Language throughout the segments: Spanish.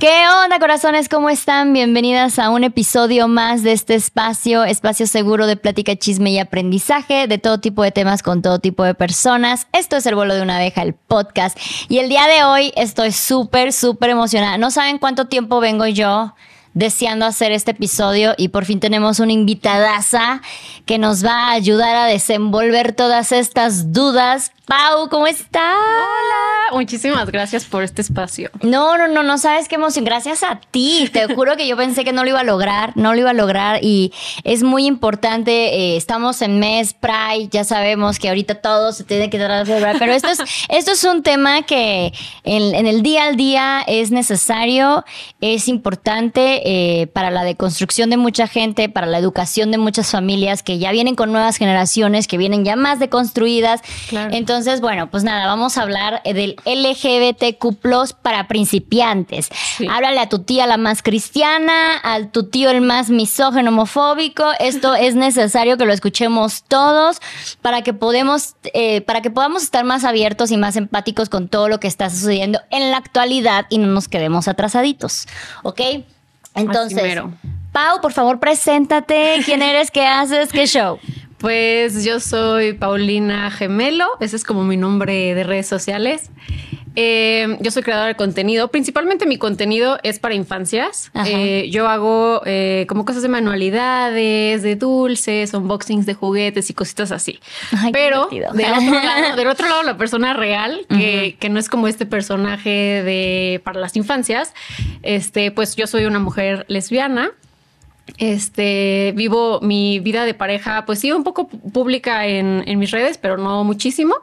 ¿Qué onda, corazones? ¿Cómo están? Bienvenidas a un episodio más de este espacio, espacio seguro de plática, chisme y aprendizaje de todo tipo de temas con todo tipo de personas. Esto es El vuelo de una abeja, el podcast. Y el día de hoy estoy súper, súper emocionada. No saben cuánto tiempo vengo yo deseando hacer este episodio y por fin tenemos una invitadaza que nos va a ayudar a desenvolver todas estas dudas Pau, ¿cómo estás? Hola, muchísimas gracias por este espacio. No, no, no, no sabes qué emoción. Gracias a ti. Te juro que yo pensé que no lo iba a lograr, no lo iba a lograr y es muy importante. Eh, estamos en mes Pride, ya sabemos que ahorita todo se tiene que tratar de celebrar, pero esto es, esto es un tema que en, el día al día es necesario, es importante eh, para la deconstrucción de mucha gente, para la educación de muchas familias que ya vienen con nuevas generaciones, que vienen ya más deconstruidas. Claro. Entonces, entonces, bueno, pues nada, vamos a hablar eh, del LGBTQ para principiantes. Háblale a tu tía la más cristiana, a tu tío el más misógeno, homofóbico. Esto es necesario que lo escuchemos todos para que podemos, eh, para que podamos estar más abiertos y más empáticos con todo lo que está sucediendo en la actualidad y no nos quedemos atrasaditos. ¿Ok? Entonces, Pau, por favor, preséntate. ¿Quién eres? ¿Qué haces? ¿Qué show? Pues yo soy Paulina Gemelo, ese es como mi nombre de redes sociales. Eh, yo soy creadora de contenido. Principalmente mi contenido es para infancias. Eh, yo hago eh, como cosas de manualidades, de dulces, unboxings de juguetes y cositas así. Pero del otro, lado, del otro lado, la persona real, que, que, no es como este personaje de para las infancias, este, pues yo soy una mujer lesbiana. Este, vivo mi vida de pareja, pues sí, un poco pública en, mis redes, pero no muchísimo.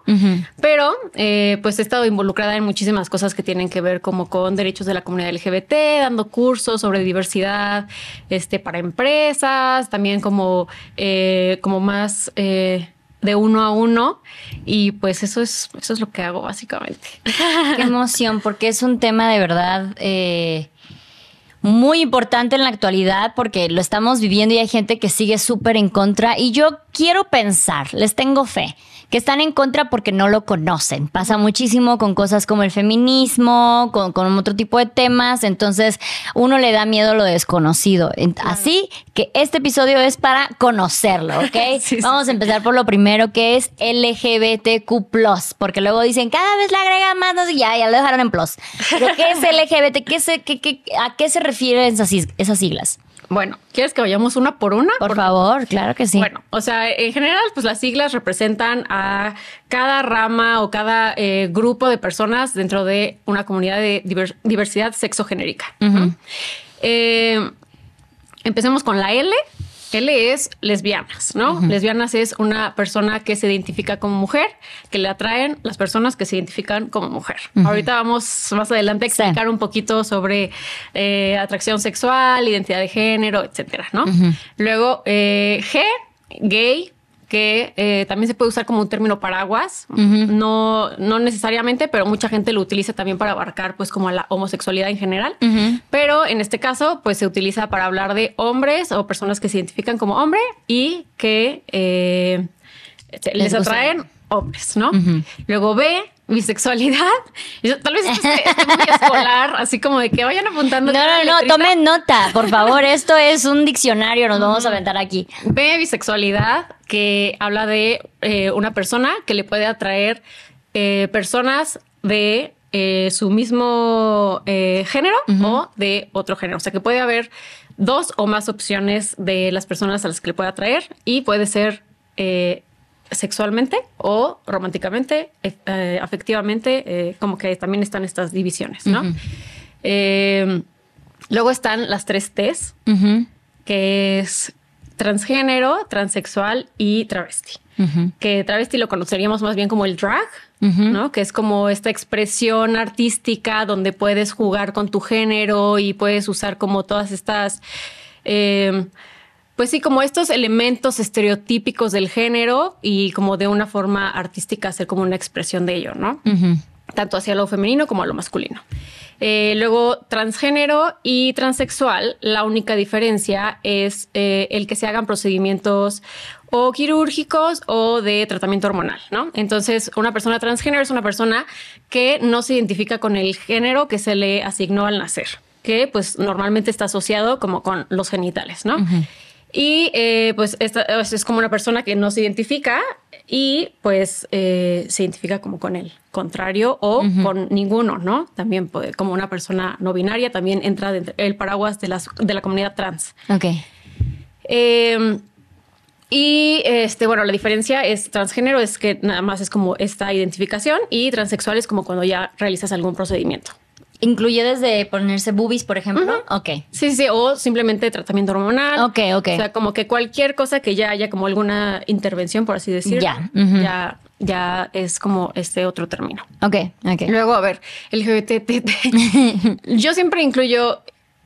Pero, eh, pues he estado involucrada en muchísimas cosas que tienen que ver como con derechos de la comunidad LGBT, dando cursos sobre diversidad, este, para empresas, también como, eh, como más eh, de uno a uno. Y pues eso es, eso es lo que hago básicamente. Qué emoción, porque es un tema de verdad muy importante en la actualidad porque lo estamos viviendo y hay gente que sigue súper en contra. Y yo quiero pensar, les tengo fe, que están en contra porque no lo conocen. Pasa muchísimo con cosas como el feminismo, con, otro tipo de temas. Entonces, uno le da miedo a lo desconocido. Así que este episodio es para conocerlo, ¿ok? Vamos a empezar por lo primero que es LGBTQ, porque luego dicen cada vez le agregan más, no ya, ya lo dejaron en plus. Pero, ¿qué es LGBT? ¿Qué ¿A qué se refieren esas, esas siglas? Bueno, ¿quieres que vayamos una por una? Por, favor, claro que sí. Bueno, o sea, en general, pues las siglas representan a cada rama o cada eh, grupo de personas dentro de una comunidad de diversidad sexogenérica. Eh, empecemos con la L, L es lesbianas, ¿no? Lesbianas es una persona que se identifica como mujer, que le atraen las personas que se identifican como mujer. Ahorita vamos más adelante a explicar un poquito sobre eh, atracción sexual, identidad de género, etcétera, ¿no? Luego, eh, G, gay, que eh, también se puede usar como un término paraguas, no, no necesariamente, pero mucha gente lo utiliza también para abarcar pues como la homosexualidad en general, pero en este caso pues se utiliza para hablar de hombres o personas que se identifican como hombre y que eh, les, atraen hombres, ¿no? Luego B, bisexualidad. Tal vez esté, muy escolar, así como de que vayan apuntando. No, no, no, tomen nota, por favor. Esto es un diccionario, nos vamos a aventar aquí. B, bisexualidad, que habla de eh, una persona que le puede atraer eh, personas de eh, su mismo género o de otro género. O sea que puede haber dos o más opciones de las personas a las que le puede atraer y puede ser sexualmente o románticamente, eh, afectivamente, eh, como que también están estas divisiones, ¿no? Eh, luego están las tres T's, que es transgénero, transexual y travesti. Que travesti lo conoceríamos más bien como el drag, ¿no? Que es como esta expresión artística donde puedes jugar con tu género y puedes usar como todas estas pues sí, como estos elementos estereotípicos del género y como de una forma artística hacer como una expresión de ello, ¿no? Tanto hacia lo femenino como a lo masculino. Eh, luego, transgénero y transexual, la única diferencia es eh, el que se hagan procedimientos o quirúrgicos o de tratamiento hormonal, ¿no? Entonces, una persona transgénero es una persona que no se identifica con el género que se le asignó al nacer que pues normalmente está asociado como con los genitales, ¿no? Y eh, pues esta es como una persona que no se identifica y pues eh, se identifica como con el contrario o con ninguno, ¿no? También puede, como una persona no binaria también entra dentro el paraguas de, las, de la comunidad trans. Ok. Eh, y este, bueno, la diferencia es transgénero es que nada más es como esta identificación y transexual es como cuando ya realizas algún procedimiento. ¿Incluye desde ponerse boobies, por ejemplo? Ok. Sí, sí, o simplemente tratamiento hormonal. Ok, ok. O sea, como que cualquier cosa que ya haya como alguna intervención, por así decirlo, Ya, ya, ya es como este otro término. Ok, ok. Luego, a ver, LGBTT. Yo siempre incluyo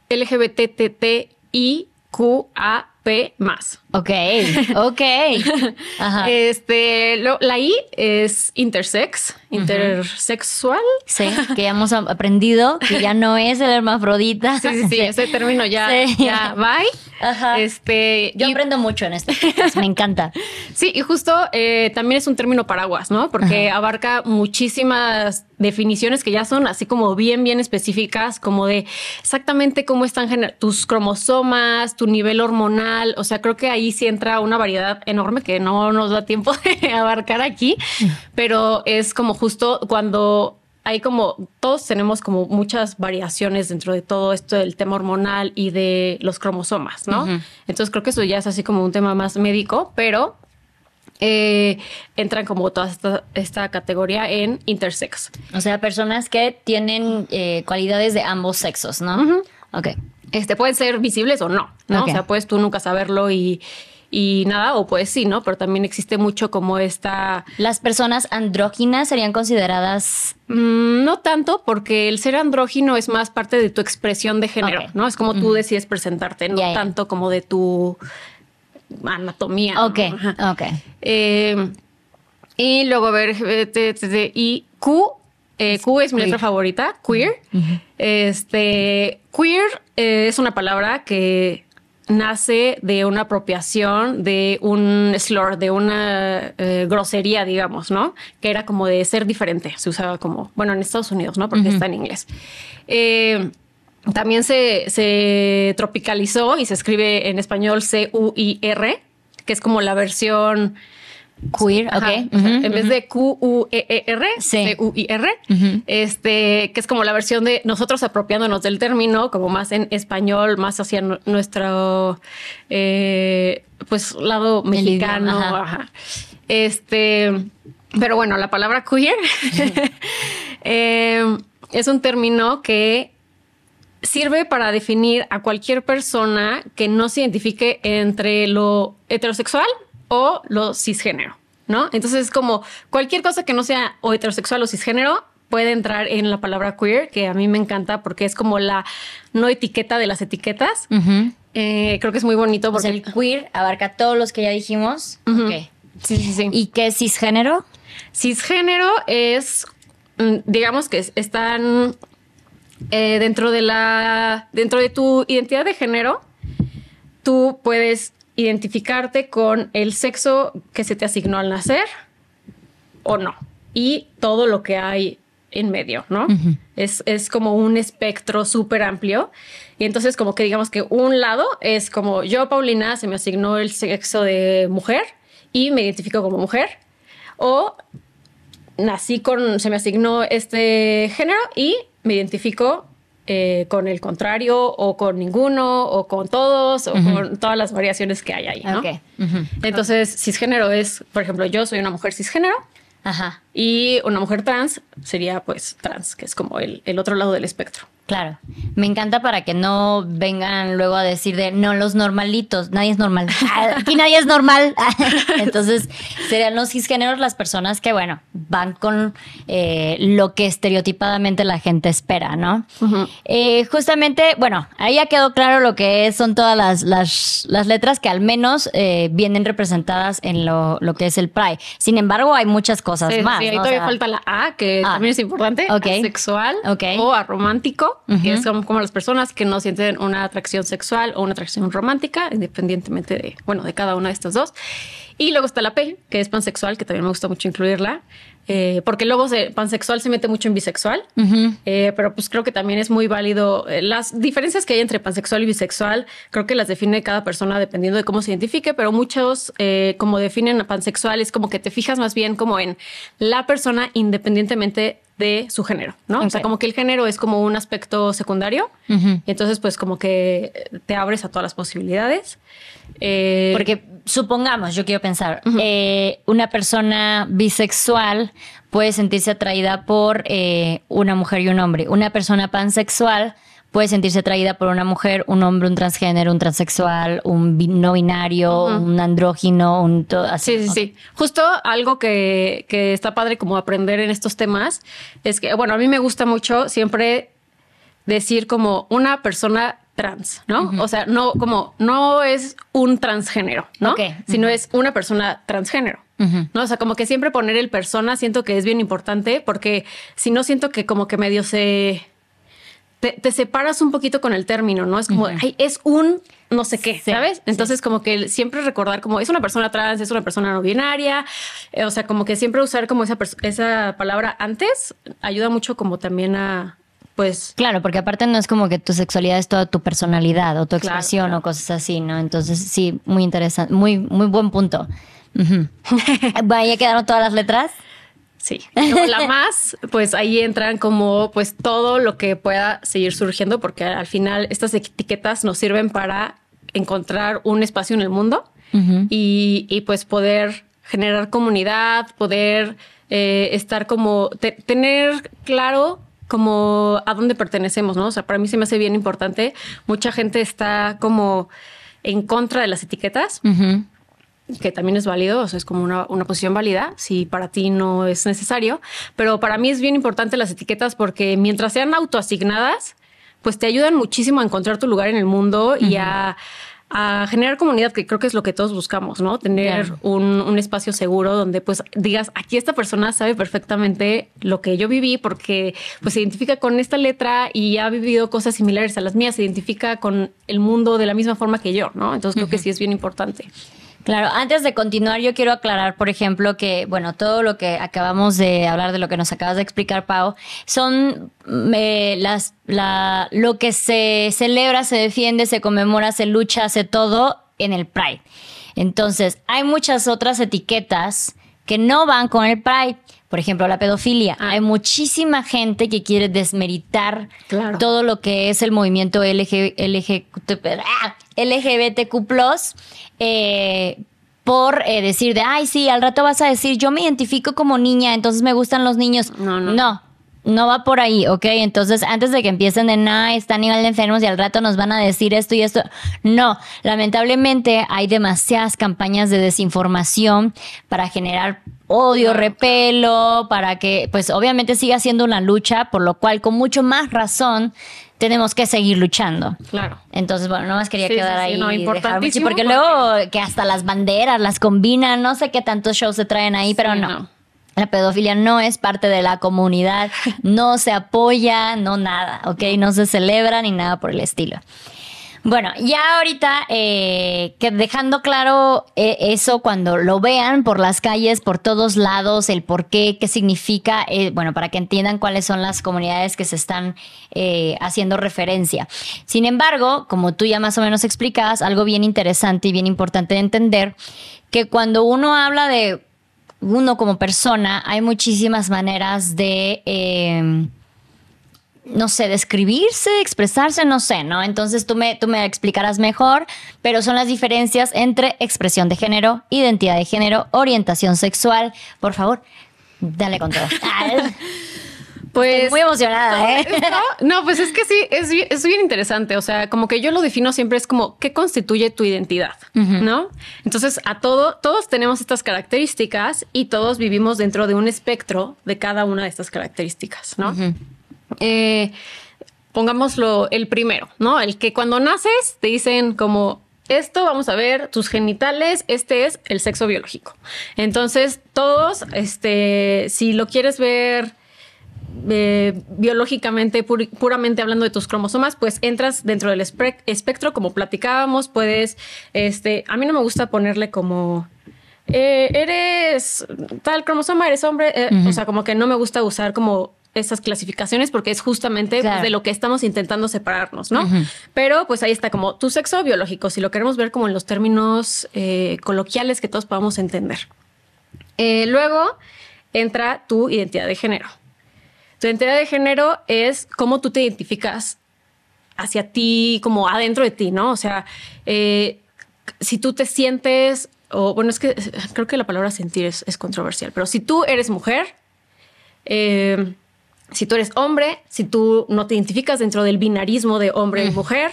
LGBTTIQAP más. Ok, ok. Ajá. Este, lo- la I es intersex, intersexual. Sí, que ya hemos aprendido que ya no es el hermafrodita. Sí, sí, sí, ese término ya, Sí. ya bye. Ajá. Este, Yo y- aprendo mucho en podcast, me encanta. Sí, y justo eh, también es un término paraguas, ¿no? Porque abarca muchísimas definiciones que ya son así como bien, bien específicas, como de exactamente cómo están tus cromosomas, tu nivel hormonal. O sea, creo que ahí sí entra una variedad enorme que no nos da tiempo de abarcar aquí, pero es como justo cuando hay como, todos tenemos como muchas variaciones dentro de todo esto del tema hormonal y de los cromosomas, ¿no? Entonces creo que eso ya es así como un tema más médico, pero eh, entran como toda esta, esta categoría en intersex. O sea, personas que tienen eh, cualidades de ambos sexos, ¿no? Ok. Este pueden ser visibles o no, ¿no? O sea, puedes tú nunca saberlo y, y nada, o pues sí, ¿no? Pero también existe mucho como esta Las personas andróginas serían consideradas. Mm, No tanto, porque el ser andrógino es más parte de tu expresión de género. ¿no? Es como tú decides presentarte, no tanto como de tu anatomía. ¿no? Ok, Ajá. ok. Eh, y luego, a ver, T, y Q. eh, Q es mi queer. letra favorita, queer. Este, queer eh, es una palabra que nace de una apropiación de un slur, de una eh, grosería, digamos, ¿no? Que era como de ser diferente. Se usaba como, bueno, en Estados Unidos, ¿no? Porque está en inglés. Eh, también se, se tropicalizó y se escribe en español C-U-I-R, que es como la versión Queer, Ajá, ok. en vez de Q-U-E-E-R. C-U-I-R, este, que es como la versión de nosotros apropiándonos del término, como más en español, más hacia nu- nuestro eh, pues lado mexicano. ajá. Este, pero bueno, la palabra queer eh, es un término que sirve para definir a cualquier persona que no se identifique entre lo heterosexual o lo cisgénero, ¿no? Entonces es como cualquier cosa que no sea o heterosexual o cisgénero puede entrar en la palabra queer, que a mí me encanta porque es como la no etiqueta de las etiquetas. Eh, creo que es muy bonito O porque... sea, el queer abarca todos los que ya dijimos. Sí, sí, sí. ¿Y qué es cisgénero? Cisgénero es, mm, digamos que es- están eh, dentro de la, dentro de tu identidad de género, tú puedes identificarte con el sexo que se te asignó al nacer o no. Y todo lo que hay en medio, ¿no? es, es como un espectro súper amplio. Y entonces como que digamos que un lado es como yo, Paulina, se me asignó el sexo de mujer y me identifico como mujer. O nací con, se me asignó este género y me identifico eh, con el contrario o con ninguno o con todos o con todas las variaciones que hay ahí, ¿no? Entonces, cisgénero es, por ejemplo, yo soy una mujer cisgénero Ajá. y una mujer trans sería pues trans, que es como el, el otro lado del espectro. Claro. Me encanta para que no vengan luego a decir de no, los normalitos, nadie es normal. Ah, Aquí nadie es normal. Entonces, serían los cisgéneros las personas que, bueno, van con eh, lo que estereotipadamente la gente espera, ¿no? Eh, justamente, bueno, ahí ya quedó claro lo que son todas las, las, las letras que al menos eh, vienen representadas en lo, lo que es el Pride. Sin embargo, hay muchas cosas Sí, más. sí, ahí ¿no? O todavía sea, falta la A, que Ah. también es importante, asexual o aromántico, es como, como las personas que no sienten una atracción sexual o una atracción romántica, independientemente de, bueno, de cada una de estas dos. Y luego está la P, que es pansexual, que también me gusta mucho incluirla. Eh, porque luego se, pansexual se mete mucho en bisexual, eh, pero pues creo que también es muy válido. Eh, las diferencias que hay entre pansexual y bisexual, creo que las define cada persona dependiendo de cómo se identifique, pero muchos como definen a pansexual es como que te fijas más bien como en la persona independientemente de su género, ¿no? O sea, como que el género es como un aspecto secundario, y entonces pues como que te abres a todas las posibilidades. Porque supongamos, yo quiero pensar, una persona bisexual puede sentirse atraída por eh, una mujer y un hombre. Una persona pansexual puede sentirse atraída por una mujer, un hombre, un transgénero, un transexual, un no binario, un andrógino, un todo así. Sí, sí, sí. Justo algo que, que está padre como aprender en estos temas es que, bueno, a mí me gusta mucho siempre decir como una persona trans, ¿no? O sea, no como no es un transgénero, ¿no? Sino es una persona transgénero. ¿no? O sea, como que siempre poner el persona siento que es bien importante porque si no siento que como que medio se... Te, separas un poquito con el término, ¿no? Es como, es un no sé qué, ¿sabes? Entonces como que siempre recordar como es una persona trans, es una persona no binaria, eh, o sea, como que siempre usar como esa, esa palabra antes ayuda mucho como también a, pues... Claro, porque aparte no es como que tu sexualidad es toda tu personalidad o tu expresión o cosas así, ¿no? Entonces sí, muy interesante, muy, muy buen punto. ¿Ya quedaron todas las letras? Sí. la más, pues ahí entran como pues todo lo que pueda seguir surgiendo, porque al final estas etiquetas nos sirven para encontrar un espacio en el mundo y, pues poder generar comunidad, poder eh, estar como, tener claro como a dónde pertenecemos, ¿no? O sea, para mí se me hace bien importante. Mucha gente está como en contra de las etiquetas que también es válido, o sea, es como una, una, posición válida, si para ti no es necesario, pero para mí es bien importante las etiquetas porque mientras sean autoasignadas, pues te ayudan muchísimo a encontrar tu lugar en el mundo y a, generar comunidad, que creo que es lo que todos buscamos, ¿no? Tener un, un, espacio seguro donde pues digas, aquí esta persona sabe perfectamente lo que yo viví porque pues se identifica con esta letra y ha vivido cosas similares a las mías, se identifica con el mundo de la misma forma que yo, ¿no? Entonces creo que sí es bien importante. Claro, antes de continuar, yo quiero aclarar, por ejemplo, que, bueno, todo lo que acabamos de hablar de lo que nos acabas de explicar, Pau, son mm, eh, las, la, lo que se celebra, se defiende, se conmemora, se lucha, hace todo en el Pride. Entonces, hay muchas otras etiquetas que no van con el Pride. Por ejemplo, la pedofilia. Ah. Hay muchísima gente que quiere desmeritar todo lo que es el movimiento LG, LGBTQ eh, por eh, decir de, ay, sí, al rato vas a decir, yo me identifico como niña, entonces me gustan los niños. No, no. No, no va por ahí, ¿ok? Entonces, antes de que empiecen de, nada, está a nivel de enfermos y al rato nos van a decir esto y esto. No, lamentablemente hay demasiadas campañas de desinformación para generar odio, repelo, para que, pues obviamente siga siendo una lucha, por lo cual con mucho más razón tenemos que seguir luchando. Claro. Entonces, bueno, no más quería quedar ahí. No, importantísimo. Porque, luego que hasta las banderas las combinan, no sé qué tantos shows se traen ahí, pero no. La pedofilia no es parte de la comunidad, no se apoya, no nada, ¿ok? No se celebra ni nada por el estilo. Bueno, ya ahorita, eh, que dejando claro eh, eso cuando lo vean por las calles, por todos lados, el por qué, qué significa, eh, bueno, para que entiendan cuáles son las comunidades que se están haciendo referencia. Sin embargo, como tú ya más o menos explicabas, algo bien interesante y bien importante de entender, que cuando uno habla de uno como persona, hay muchísimas maneras de no sé, describirse, expresarse, no sé, ¿no? Entonces tú me, tú me explicarás mejor, pero son las diferencias entre expresión de género, identidad de género, orientación sexual. Por favor, dale con todo. Pues muy emocionada, ¿eh? No, pues es que sí, es, es, bien interesante. O sea, como que yo lo defino siempre es como qué constituye tu identidad, ¿no? Entonces, a todo, todos tenemos estas características y todos vivimos dentro de un espectro de cada una de estas características, ¿no? Eh, pongámoslo el primero, ¿no? El que cuando naces te dicen como esto, vamos a ver tus genitales, este es el sexo biológico. Entonces, todos, este, si lo quieres ver eh, biológicamente, puramente hablando de tus cromosomas, pues entras dentro del espectro, como platicábamos, puedes, este, a mí no me gusta ponerle como eh, eres tal cromosoma, eres hombre. eh, O sea, como que no me gusta usar como esas clasificaciones porque es justamente pues, de lo que estamos intentando separarnos, ¿no? Pero pues ahí está como tu sexo biológico, si lo queremos ver como en los términos eh, coloquiales que todos podamos entender. Eh, luego entra tu identidad de género. Tu identidad de género es cómo tú te identificas hacia ti, como adentro de ti, ¿no? O sea, eh, si tú te sientes, o bueno, es que creo que la palabra sentir es, es controversial, pero si tú eres mujer, eh, si tú eres hombre, si tú no te identificas dentro del binarismo de hombre y mujer,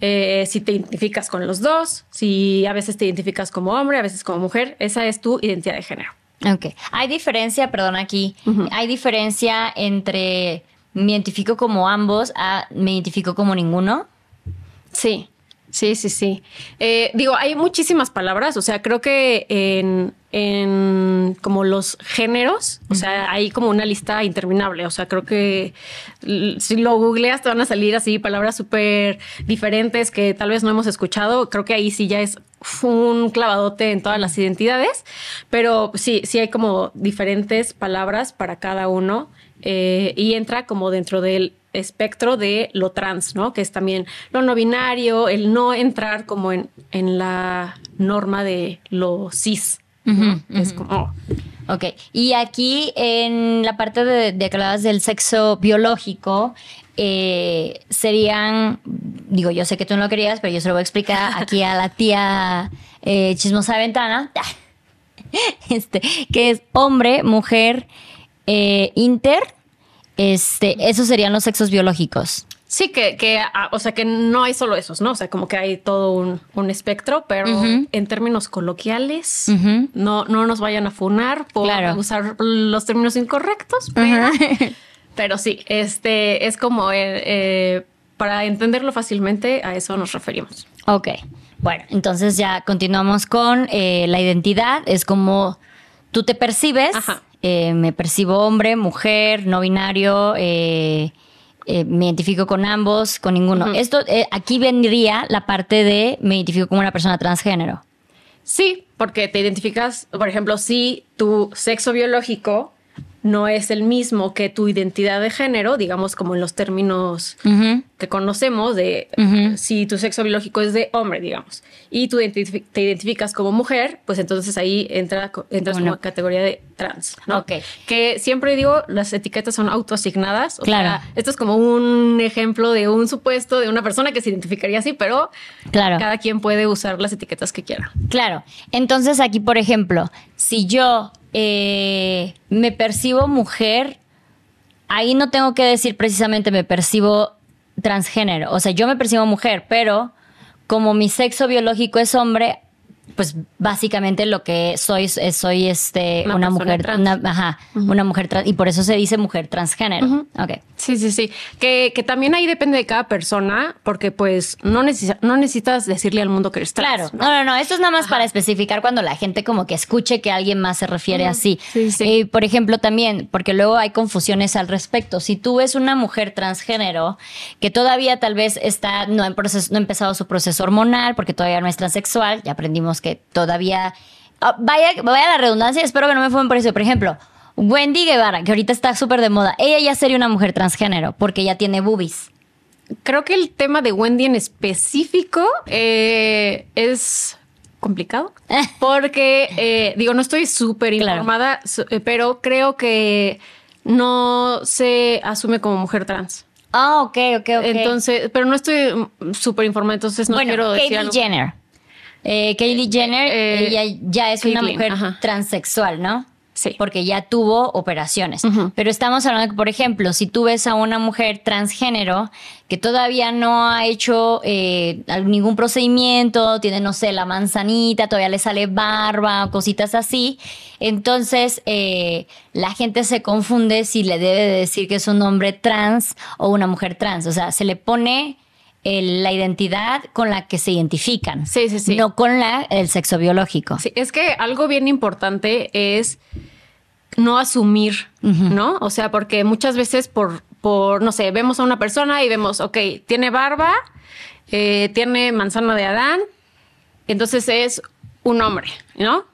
eh, si te identificas con los dos, si a veces te identificas como hombre, a veces como mujer, esa es tu identidad de género. Ok. Hay diferencia, perdón, aquí. Hay diferencia entre me identifico como ambos a me identifico como ninguno. Sí, sí, sí, sí. Eh, digo, hay muchísimas palabras, o sea, creo que en, en como los géneros, o sea, hay como una lista interminable, o sea, creo que si lo googleas te van a salir así palabras súper diferentes que tal vez no hemos escuchado, creo que ahí sí ya es un clavadote en todas las identidades, pero sí, sí hay como diferentes palabras para cada uno eh, y entra como dentro del espectro de lo trans, ¿no? Que es también lo no binario, el no entrar como en, en la norma de lo cis. Es como... Ok. Y aquí en la parte de, de que hablabas del sexo biológico, eh, serían, digo, yo sé que tú no lo querías, pero yo se lo voy a explicar aquí a la tía eh, chismosa de ventana, este, que es hombre, mujer, eh, inter, este, esos serían los sexos biológicos. Sí, que, que ah, o sea, que no hay solo esos, ¿no? O sea, como que hay todo un, un espectro, pero en términos coloquiales, no, no nos vayan a funar por Claro. usar los términos incorrectos, pero, pero sí, este es como eh, eh, para entenderlo fácilmente, a eso nos referimos. Ok, bueno, entonces ya continuamos con eh, la identidad. Es como tú te percibes. Ajá. Eh, me percibo hombre, mujer, no binario. eh, eh, me identifico con ambos, con ninguno. Esto aquí vendría la parte de me identifico como una persona transgénero. Sí, porque te identificas, por ejemplo, si tu sexo biológico no es el mismo que tu identidad de género, digamos como en los términos que conocemos de si tu sexo biológico es de hombre, digamos, y tú te identificas como mujer, pues entonces ahí entra, entras Una- como categoría de trans, ¿no? Ok. Que siempre digo, las etiquetas son autoasignadas. O Claro. sea, esto es como un ejemplo de un supuesto de una persona que se identificaría así, pero Claro. cada quien puede usar las etiquetas que quiera. Claro. Entonces aquí, por ejemplo, si yo eh, me percibo mujer, ahí no tengo que decir precisamente me percibo transgénero. O sea, yo me percibo mujer, pero como mi sexo biológico es hombre, pues básicamente lo que soy es soy este Una mujer, trans. una, ajá, una mujer trans y por eso se dice mujer transgénero. Ok. Sí, sí, sí. Que, que también ahí depende de cada persona, porque pues no, necesi- no necesitas decirle al mundo que eres Claro, trans. ¿no? no, no, no, esto es nada más para especificar cuando la gente como que escuche que alguien más se refiere así. Sí, sí. Eh, por ejemplo, también, porque luego hay confusiones al respecto. Si tú ves una mujer transgénero que todavía tal vez está, no ha, proces- no ha empezado su proceso hormonal, porque todavía no es transexual, ya aprendimos que todavía... Ah, vaya, vaya la redundancia, espero que no me fumen por eso. Por ejemplo, Wendy Guevara, que ahorita está súper de moda, ella ya sería una mujer transgénero, porque ya tiene boobies. Creo que el tema de Wendy en específico eh, es complicado, porque eh, digo, no estoy súper informada, eh, pero creo que no se asume como mujer trans. Ah, ok, ok, ok. Entonces, pero no estoy mm, súper informada, entonces no bueno, quiero decir Kylie algo. Jenner. Eh, Kylie Jenner, Eh, ella ya es una mujer ajá. transexual, ¿no? Sí. Porque ya tuvo operaciones. Pero estamos hablando que, por ejemplo, si tú ves a una mujer transgénero que todavía no ha hecho eh, ningún procedimiento, tiene, no sé, la manzanita, todavía le sale barba, cositas así, entonces eh, la gente se confunde si le debe de decir que es un hombre trans o una mujer trans. O sea, se le pone el- la identidad con la que se identifican. Sí, sí, sí. No con la, el sexo biológico. Sí, es que algo bien importante es no asumir, ¿no? O sea, porque muchas veces por, por, no sé, vemos a una persona y vemos, ok, tiene barba, eh, tiene manzana de Adán, entonces es un hombre, ¿no?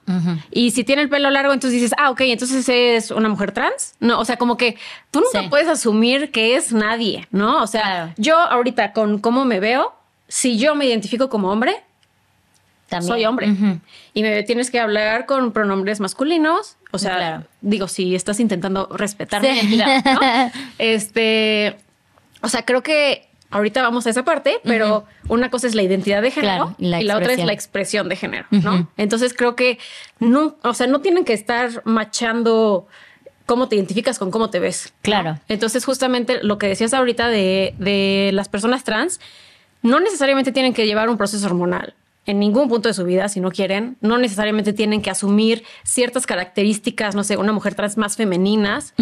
Y si tiene el pelo largo, entonces dices, ah, ok, entonces es una mujer trans. No, o sea, como que tú nunca Sí. puedes asumir que es nadie, ¿no? O sea, Claro. yo ahorita con cómo me veo, si yo me identifico como hombre, También. soy hombre. Y me tienes que hablar con pronombres masculinos. O sea, Claro. digo, si estás intentando respetar Sí. mi identidad, ¿no? Este, o sea, creo que ahorita vamos a esa parte, pero una cosa es la identidad de género Claro, y la y la otra es la expresión de género, ¿no? Entonces creo que no, o sea, no tienen que estar machando cómo te identificas con cómo te ves. ¿no? Claro. Entonces, justamente lo que decías ahorita de, de las personas trans, no necesariamente tienen que llevar un proceso hormonal en ningún punto de su vida, si no quieren. No necesariamente tienen que asumir ciertas características, no sé, una mujer trans más femeninas.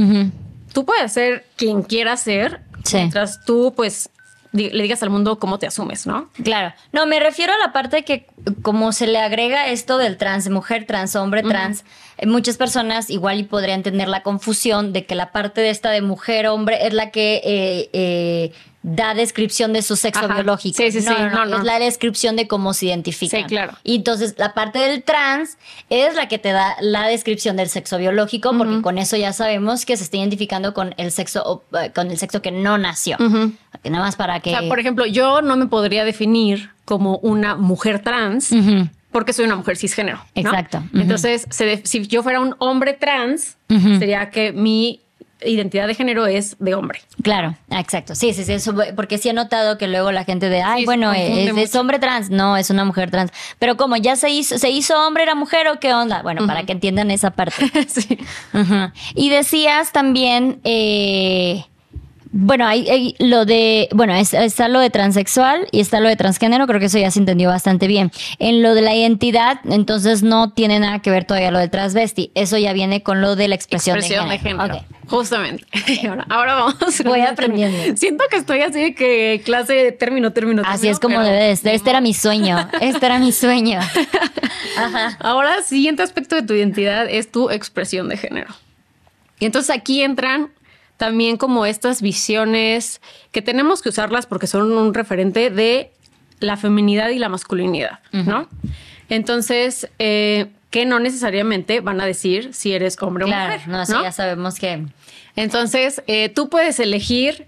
Tú puedes ser quien quieras ser, Sí. mientras tú, pues, le digas al mundo cómo te asumes, ¿no? Claro. No, me refiero a la parte que como se le agrega esto del trans, mujer trans, hombre trans, muchas personas igual y podrían tener la confusión de que la parte de esta de mujer, hombre, es la que eh, eh, da descripción de su sexo Ajá. biológico. Sí, sí, sí. No, no, No, no, no. Es la descripción de cómo se identifican. Sí, claro. Y entonces la parte del trans es la que te da la descripción del sexo biológico, porque con eso ya sabemos que se está identificando con el sexo, eh, con el sexo que no nació. Nada más para que. O sea, por ejemplo, yo no me podría definir como una mujer trans. Porque soy una mujer cisgénero. ¿no? Exacto. Entonces, se si yo fuera un hombre trans, sería que mi identidad de género es de hombre. Claro, exacto. Sí, sí, sí. eso- porque sí he notado que luego la gente de, ay, Sí, bueno, es, hombre trans. No, es una mujer trans. Pero como ya se hizo, se hizo hombre, era mujer o qué onda. Bueno, para que entiendan esa parte. sí. Y decías también, eh, bueno, hay, hay lo de, bueno, es- está lo de transexual y está lo de transgénero, creo que eso ya se entendió bastante bien. En lo de la identidad, entonces no tiene nada que ver todavía lo del transvesti, eso ya viene con lo de la expresión, Expresión de género. Ok. Justamente. Ahora, ahora vamos. Voy aprendiendo. Siento que estoy así de que clase de término, término, Así término, es como debe de ser. Este era mi sueño. Este era mi sueño. Ajá. Ahora, siguiente aspecto de tu identidad es tu expresión de género. Y entonces aquí entran también como estas visiones que tenemos que usarlas porque son un referente de la feminidad y la masculinidad, ¿no? Entonces, eh, que no necesariamente van a decir si eres hombre o mujer. no, sí, ya sabemos que. Entonces, eh, tú puedes elegir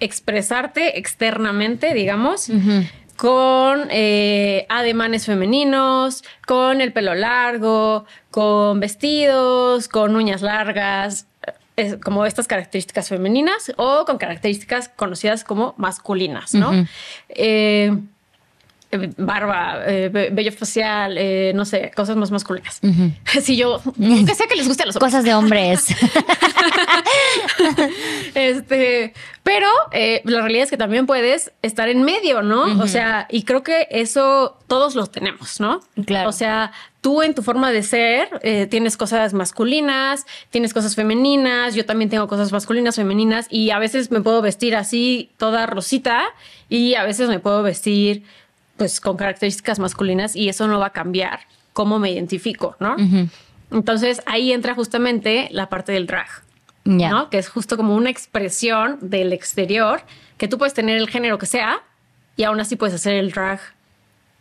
expresarte externamente, digamos, con eh, ademanes femeninos, con el pelo largo, con vestidos, con uñas largas, es como estas características femeninas o con características conocidas como masculinas, ¿no? Eh, barba, eh, vello facial, eh, no sé, cosas más masculinas. Si yo, que sea que les guste a los hombres. Cosas de hombres. Este, pero eh, la realidad es que también puedes estar en medio, ¿no? O sea, y creo que eso todos lo tenemos, ¿no? Claro. O sea, tú en tu forma de ser eh, tienes cosas masculinas, tienes cosas femeninas, yo también tengo cosas masculinas, femeninas, y a veces me puedo vestir así, toda rosita, y a veces me puedo vestir pues con características masculinas, y eso no va a cambiar cómo me identifico, ¿no? Entonces ahí entra justamente la parte del drag. Ya. ¿no? Que es justo como una expresión del exterior, que tú puedes tener el género que sea y aún así puedes hacer el drag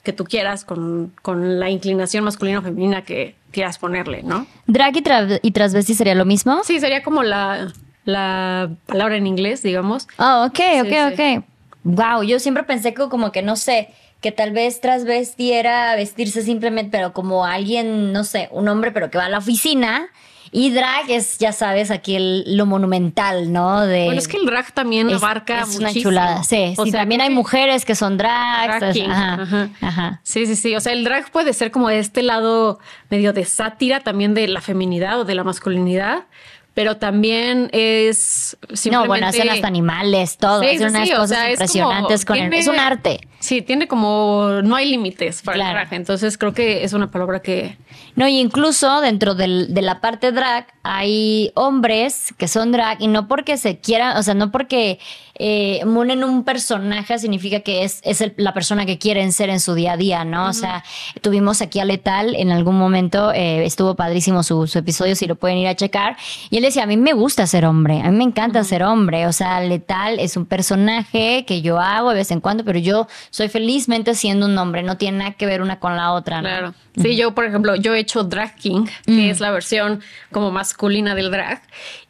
que tú quieras con, con la inclinación masculina o femenina que quieras ponerle, ¿no? ¿Drag y, tra- y transvesti sería lo mismo? Sí, sería como la, la palabra en inglés, digamos. Oh, ok, ok, Sí, ok. Wow, yo siempre pensé que como que no sé, que tal vez transvesti era vestirse simplemente, pero como alguien, no sé, un hombre, pero que va a la oficina. Y drag es, ya sabes, aquí el- lo monumental, ¿no? De, Bueno, es que el drag también es, abarca es una muchísimo. chulada. Sí, O sí, sea, también hay mujeres que son drags. Drag ajá, ajá. ajá. Sí, sí, sí. O sea, el drag puede ser como este lado medio de sátira también de la feminidad o de la masculinidad, pero también es simplemente... No, bueno, hacen hasta animales, todo. Sí, hacen sí, unas sí, o cosas sea, es impresionantes como- con el- tiene- Es un arte. Sí, tiene como... No hay límites para Claro. el drag. Entonces creo que es una palabra que... No, y incluso dentro del- de la parte drag hay hombres que son drag y no porque se quieran, o sea, no porque eh, munen un personaje significa que es, es el- la persona que quieren ser en su día a día, ¿no? O sea, tuvimos aquí a Letal en algún momento, eh, estuvo padrísimo su, su episodio, si lo pueden ir a checar, y él decía, a mí me gusta ser hombre, a mí me encanta ser hombre, o sea, Letal es un personaje que yo hago de vez en cuando, pero yo soy felizmente siendo un hombre, no tiene nada que ver una con la otra. Claro. Sí, yo, por ejemplo, yo he hecho Drag King, que Mm. es la versión como masculina del drag.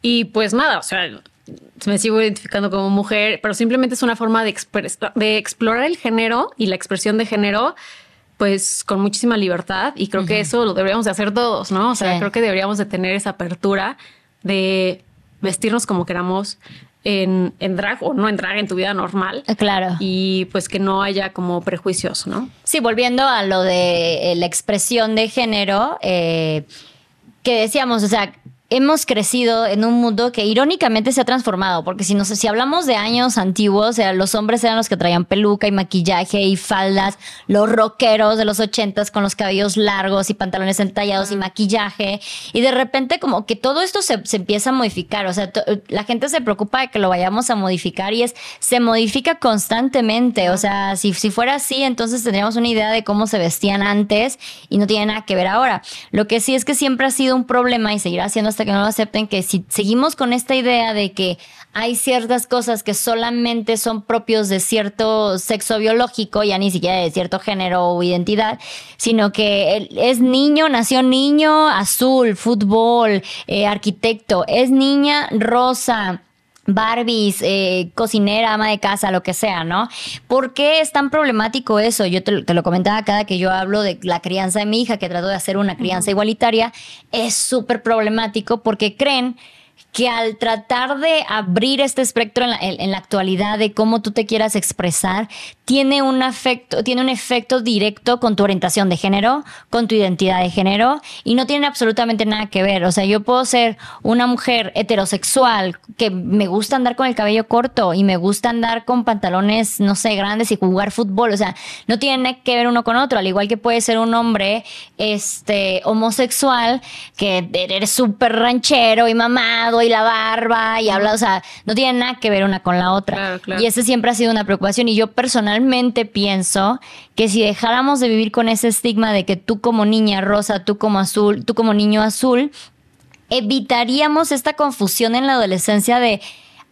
Y pues nada, o sea, me sigo identificando como mujer, pero simplemente es una forma de, de explorar el género y la expresión de género pues con muchísima libertad y creo que eso lo deberíamos de hacer todos, ¿no? O sea, Sí. creo que deberíamos de tener esa apertura de vestirnos como queramos en, en drag o no en drag en tu vida normal Claro. y pues que no haya como prejuicios, ¿no? Sí, volviendo a lo de eh, la expresión de género, eh, que decíamos, o sea, hemos crecido en un mundo que irónicamente se ha transformado, porque si, nos, si hablamos de años antiguos, o sea, los hombres eran los que traían peluca y maquillaje y faldas, los rockeros de los ochentas con los cabellos largos y pantalones entallados y maquillaje, y de repente como que todo esto se, se empieza a modificar, o sea, la gente se preocupa de que lo vayamos a modificar y es, se modifica constantemente, o sea, si, si fuera así, entonces tendríamos una idea de cómo se vestían antes y no tiene nada que ver ahora. Lo que sí es que siempre ha sido un problema y seguirá siendo hasta que no lo acepten, que si seguimos con esta idea de que hay ciertas cosas que solamente son propios de cierto sexo biológico, ya ni siquiera de cierto género o identidad, sino que es niño, nació niño, azul, fútbol, eh, arquitecto, es niña, rosa. Barbies, eh, cocinera, ama de casa, lo que sea, ¿no? ¿Por qué es tan problemático eso? Yo te, lo- te lo comentaba cada que yo hablo de la crianza de mi hija, que trato de hacer una crianza igualitaria, es súper problemático porque creen que al tratar de abrir este espectro en la, en- la actualidad de cómo tú te quieras expresar, tiene un, efecto, tiene un efecto directo con tu orientación de género, con tu identidad de género, y no tiene absolutamente nada que ver. O sea, yo puedo ser una mujer heterosexual que me gusta andar con el cabello corto y me gusta andar con pantalones, no sé, grandes y jugar fútbol. O sea, no tiene nada que ver uno con otro, al igual que puede ser un hombre este, homosexual que eres súper ranchero y mamado y la barba y habla, o sea, no tiene nada que ver una con la otra. Claro, claro. Y ese siempre ha sido una preocupación y yo personalmente pienso que si dejáramos de vivir con ese estigma de que tú como niña rosa, tú como azul, tú como niño azul, evitaríamos esta confusión en la adolescencia de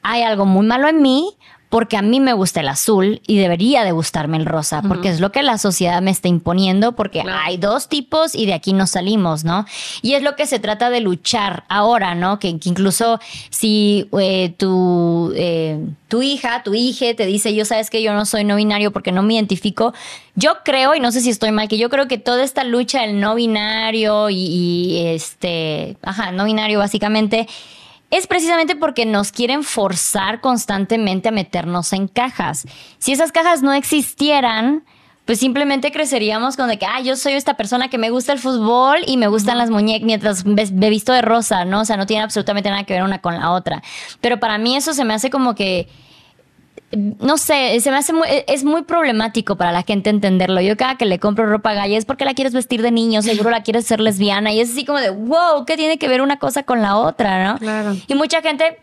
hay algo muy malo en mí porque a mí me gusta el azul y debería de gustarme el rosa, porque es lo que la sociedad me está imponiendo, porque Claro. hay dos tipos y de aquí no salimos, ¿no? Y es lo que se trata de luchar ahora, ¿no? Que, que incluso si eh, tu, eh, tu hija, tu hija te dice, yo sabes que yo no soy no binario porque no me identifico, yo creo, y no sé si estoy mal, que yo creo que toda esta lucha del no binario y, y, este, ajá, no binario básicamente, es precisamente porque nos quieren forzar constantemente a meternos en cajas. Si esas cajas no existieran, pues simplemente creceríamos con de que, ah, yo soy esta persona que me gusta el fútbol y me gustan las muñecas mientras me visto de rosa, ¿no? O sea, no tiene absolutamente nada que ver una con la otra. Pero para mí eso se me hace como que no sé, se me hace muy, es muy problemático para la gente entenderlo. Yo cada que le compro ropa gaya es porque la quieres vestir de niño, seguro la quieres ser lesbiana y es así como de, wow, ¿qué tiene que ver una cosa con la otra, no? Claro. Y mucha gente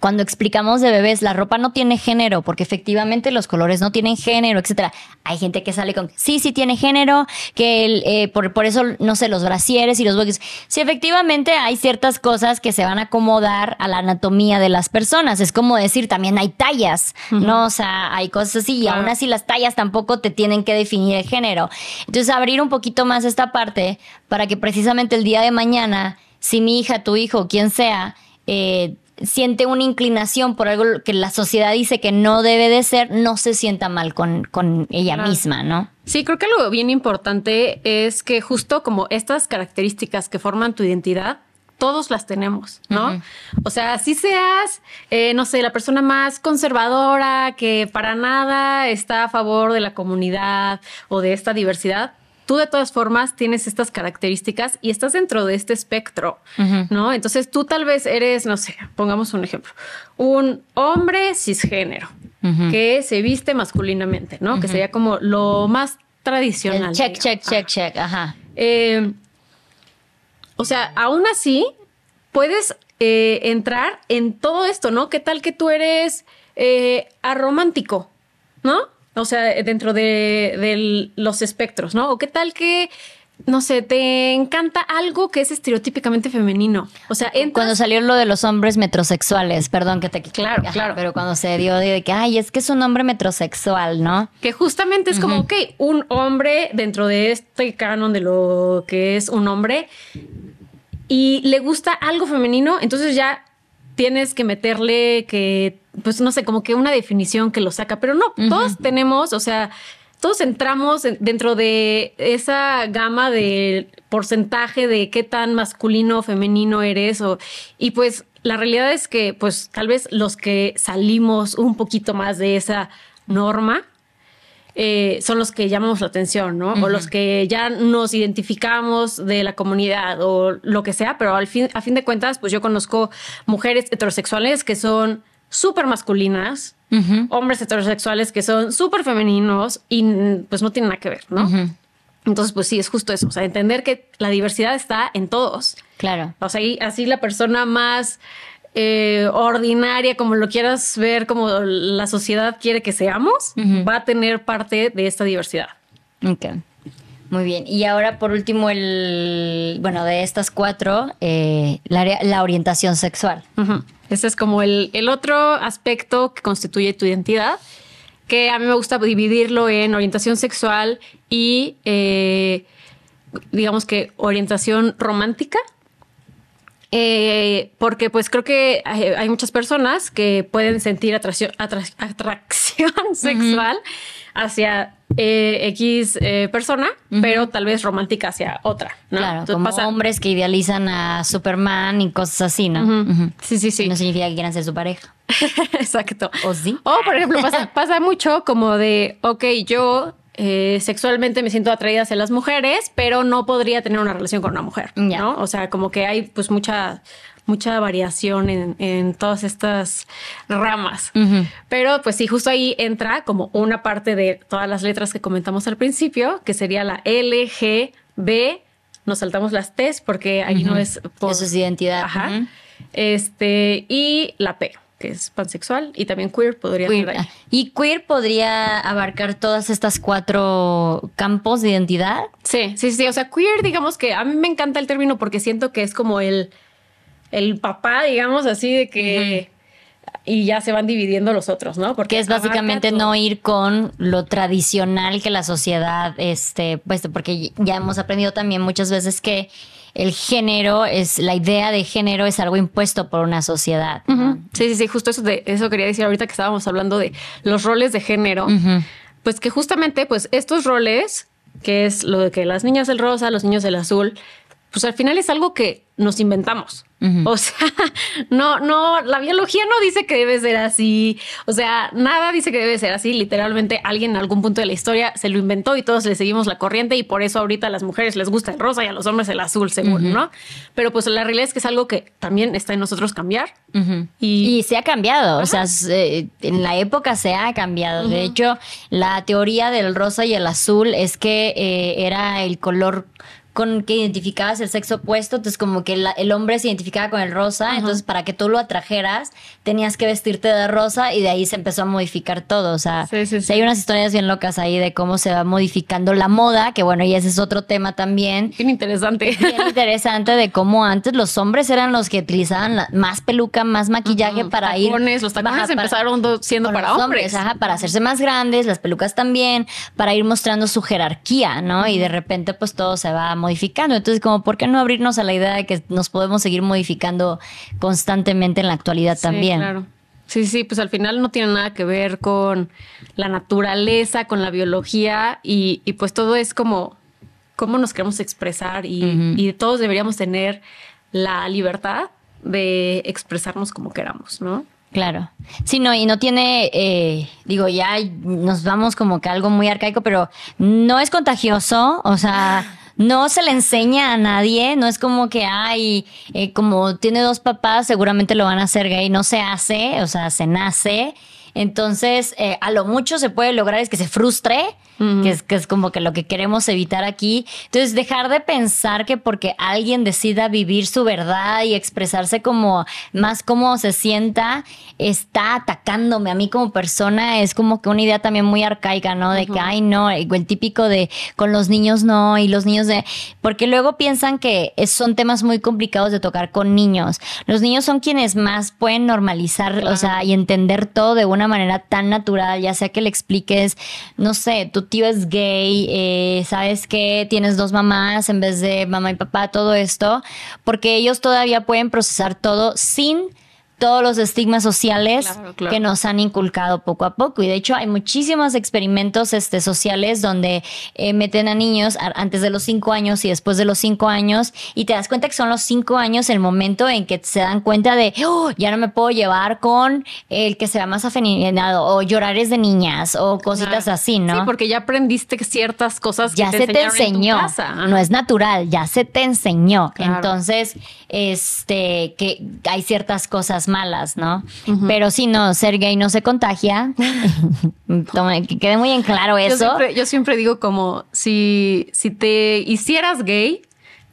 cuando explicamos de bebés, la ropa no tiene género, porque efectivamente los colores no tienen género, etcétera. Hay gente que sale con sí, sí tiene género, que el, eh, por, por eso, no sé, los brasieres y los bogues. Sí, efectivamente hay ciertas cosas que se van a acomodar a la anatomía de las personas. Es como decir, también hay tallas, ¿no? O sea, hay cosas así, y Claro. aún así las tallas tampoco te tienen que definir el género. Entonces, abrir un poquito más esta parte para que precisamente el día de mañana, si mi hija, tu hijo, quien sea, eh, siente una inclinación por algo que la sociedad dice que no debe de ser, no se sienta mal con, con ella misma, ¿no? Sí, creo que algo bien importante es que justo como estas características que forman tu identidad, todos las tenemos, ¿no? O sea, si seas, eh, no sé, la persona más conservadora que para nada está a favor de la comunidad o de esta diversidad, tú de todas formas tienes estas características y estás dentro de este espectro, ¿no? Entonces tú tal vez eres, no sé, pongamos un ejemplo, un hombre cisgénero que se viste masculinamente, ¿no? Que sería como lo más tradicional. El check, check, check, check, ajá. Eh, o sea, aún así, puedes eh, entrar en todo esto, ¿no? ¿Qué tal que tú eres eh, aromántico, ¿no? O sea, dentro de, de los espectros, ¿no? O qué tal que no sé, te encanta algo que es estereotípicamente femenino. O sea, entras- Cuando salió lo de los hombres metrosexuales, perdón que te Claro, Ajá, claro. Pero cuando se dio de que, ay, es que es un hombre metrosexual, ¿no? que justamente es como, ok, un hombre dentro de este canon de lo que es un hombre y le gusta algo femenino, entonces ya tienes que meterle que, pues no sé, como que una definición que lo saca, pero no, todos tenemos, o sea, todos entramos en- dentro de esa gama de porcentaje de qué tan masculino o femenino eres o, y pues la realidad es que pues tal vez los que salimos un poquito más de esa norma, eh, son los que llamamos la atención, ¿no? O los que ya nos identificamos de la comunidad o lo que sea, pero al fin, a fin de cuentas, pues yo conozco mujeres heterosexuales que son súper masculinas, hombres heterosexuales que son súper femeninos y mm, pues no tienen nada que ver, ¿no? Entonces, pues sí, es justo eso, o sea, entender que la diversidad está en todos. Claro. O sea, y así la persona más eh, ordinaria, como lo quieras ver, como la sociedad quiere que seamos, va a tener parte de esta diversidad. Ok. Muy bien. Y ahora, por último, el. Bueno, de estas cuatro, eh, la, la orientación sexual. Ujú. Ese es como el, el otro aspecto que constituye tu identidad, que a mí me gusta dividirlo en orientación sexual y, eh, digamos que, orientación romántica. Eh, porque pues creo que hay, hay muchas personas que pueden sentir atracción, atra- atracción sexual hacia eh, X eh, persona, pero tal vez romántica hacia otra. ¿no? Claro, Entonces como pasa- hombres que idealizan a Superman y cosas así, ¿no? Sí, sí, sí. No significa que quieran ser su pareja. Exacto. ¿O sí? O, por ejemplo, pasa, pasa mucho como de, ok, yo eh, sexualmente me siento atraída hacia las mujeres, pero no podría tener una relación con una mujer. ¿no? O sea, como que hay pues mucha mucha variación en, en todas estas ramas. Pero pues sí, justo ahí entra como una parte de todas las letras que comentamos al principio, que sería la L, G, B. Nos saltamos las T's porque ahí no es por... Eso es identidad. Ajá. Este, y la P, que es pansexual, y también queer podría Queer. ahí. ¿Y queer podría abarcar todas estas cuatro campos de identidad? Sí, sí, sí. O sea, queer, digamos que a mí me encanta el término porque siento que es como el, el papá, digamos así, de que. Y ya se van dividiendo los otros, ¿no? Porque Que es básicamente no ir con lo tradicional que la sociedad, este, pues, porque ya hemos aprendido también muchas veces que el género es, la idea de género es algo impuesto por una sociedad. Sí, sí, sí, justo eso, de, eso quería decir ahorita que estábamos hablando de los roles de género. Pues que justamente, pues estos roles, que es lo de que las niñas del rosa, los niños del azul, pues al final es algo que nos inventamos. O sea, no, no, la biología no dice que debe ser así. O sea, nada dice que debe ser así. Literalmente alguien en algún punto de la historia se lo inventó y todos le seguimos la corriente y por eso ahorita a las mujeres les gusta el rosa y a los hombres el azul, seguro, ¿no? Pero pues la realidad es que es algo que también está en nosotros cambiar. y, Y se ha cambiado, o sea, se- en la época se ha cambiado. De hecho, la teoría del rosa y el azul es que eh, era el color con que identificabas el sexo opuesto, entonces como que la- el hombre se identificaba con el rosa, entonces para que tú lo atrajeras tenías que vestirte de rosa y de ahí se empezó a modificar todo, o sea, Sí, sí, sí sí. hay unas historias bien locas ahí de cómo se va modificando la moda, que bueno, y ese es otro tema también, bien interesante. bien interesante de cómo antes los hombres eran los que utilizaban la- más peluca, más maquillaje para ir. Los tacones para- empezaron do- siendo para los hombres. ajá, para hacerse más grandes, las pelucas también, para ir mostrando su jerarquía, ¿no? Y de repente, pues todo se va modificando. Entonces, como, ¿por qué no abrirnos a la idea de que nos podemos seguir modificando constantemente en la actualidad Sí, también? claro. Sí, sí, pues al final no tiene nada que ver con la naturaleza, con la biología y, y pues todo es como cómo nos queremos expresar y, y todos deberíamos tener la libertad de expresarnos como queramos, ¿no? Claro. Sí, no, y no tiene, eh, digo, ya nos vamos como que algo muy arcaico, pero no es contagioso, o sea, no se le enseña a nadie, no es como que, ay, eh, como tiene dos papás, seguramente lo van a hacer gay, no se hace, o sea, se nace. Entonces, eh, a lo mucho se puede lograr es que se frustre, que, es, que es como que lo que queremos evitar aquí. Entonces, dejar de pensar que porque alguien decida vivir su verdad y expresarse como más como se sienta, está atacándome a mí como persona, es como que una idea también muy arcaica, ¿no? De que, ay, no, el típico de con los niños no, y los niños de... Porque luego piensan que son temas muy complicados de tocar con niños. Los niños son quienes más pueden normalizar, o sea, y entender todo de una manera tan natural, ya sea que le expliques, no sé, tu tío es gay, eh, sabes que tienes dos mamás en vez de mamá y papá, todo esto, porque ellos todavía pueden procesar todo sin todos los estigmas sociales que nos han inculcado poco a poco. Y de hecho hay muchísimos experimentos este, sociales donde eh, meten a niños antes de los cinco años y después de los cinco años y te das cuenta que son los cinco años el momento en que se dan cuenta de, oh, ya no me puedo llevar con el que sea más afeminado o llorar es de niñas o cositas así, ¿no? Sí, porque ya aprendiste ciertas cosas. Ya se te enseñó. No es natural, ya se te enseñó. Entonces, este, que hay ciertas cosas malas, ¿no? Pero si no, ser gay no se contagia. que quede muy en claro eso. Yo siempre, digo como, si, si te hicieras gay,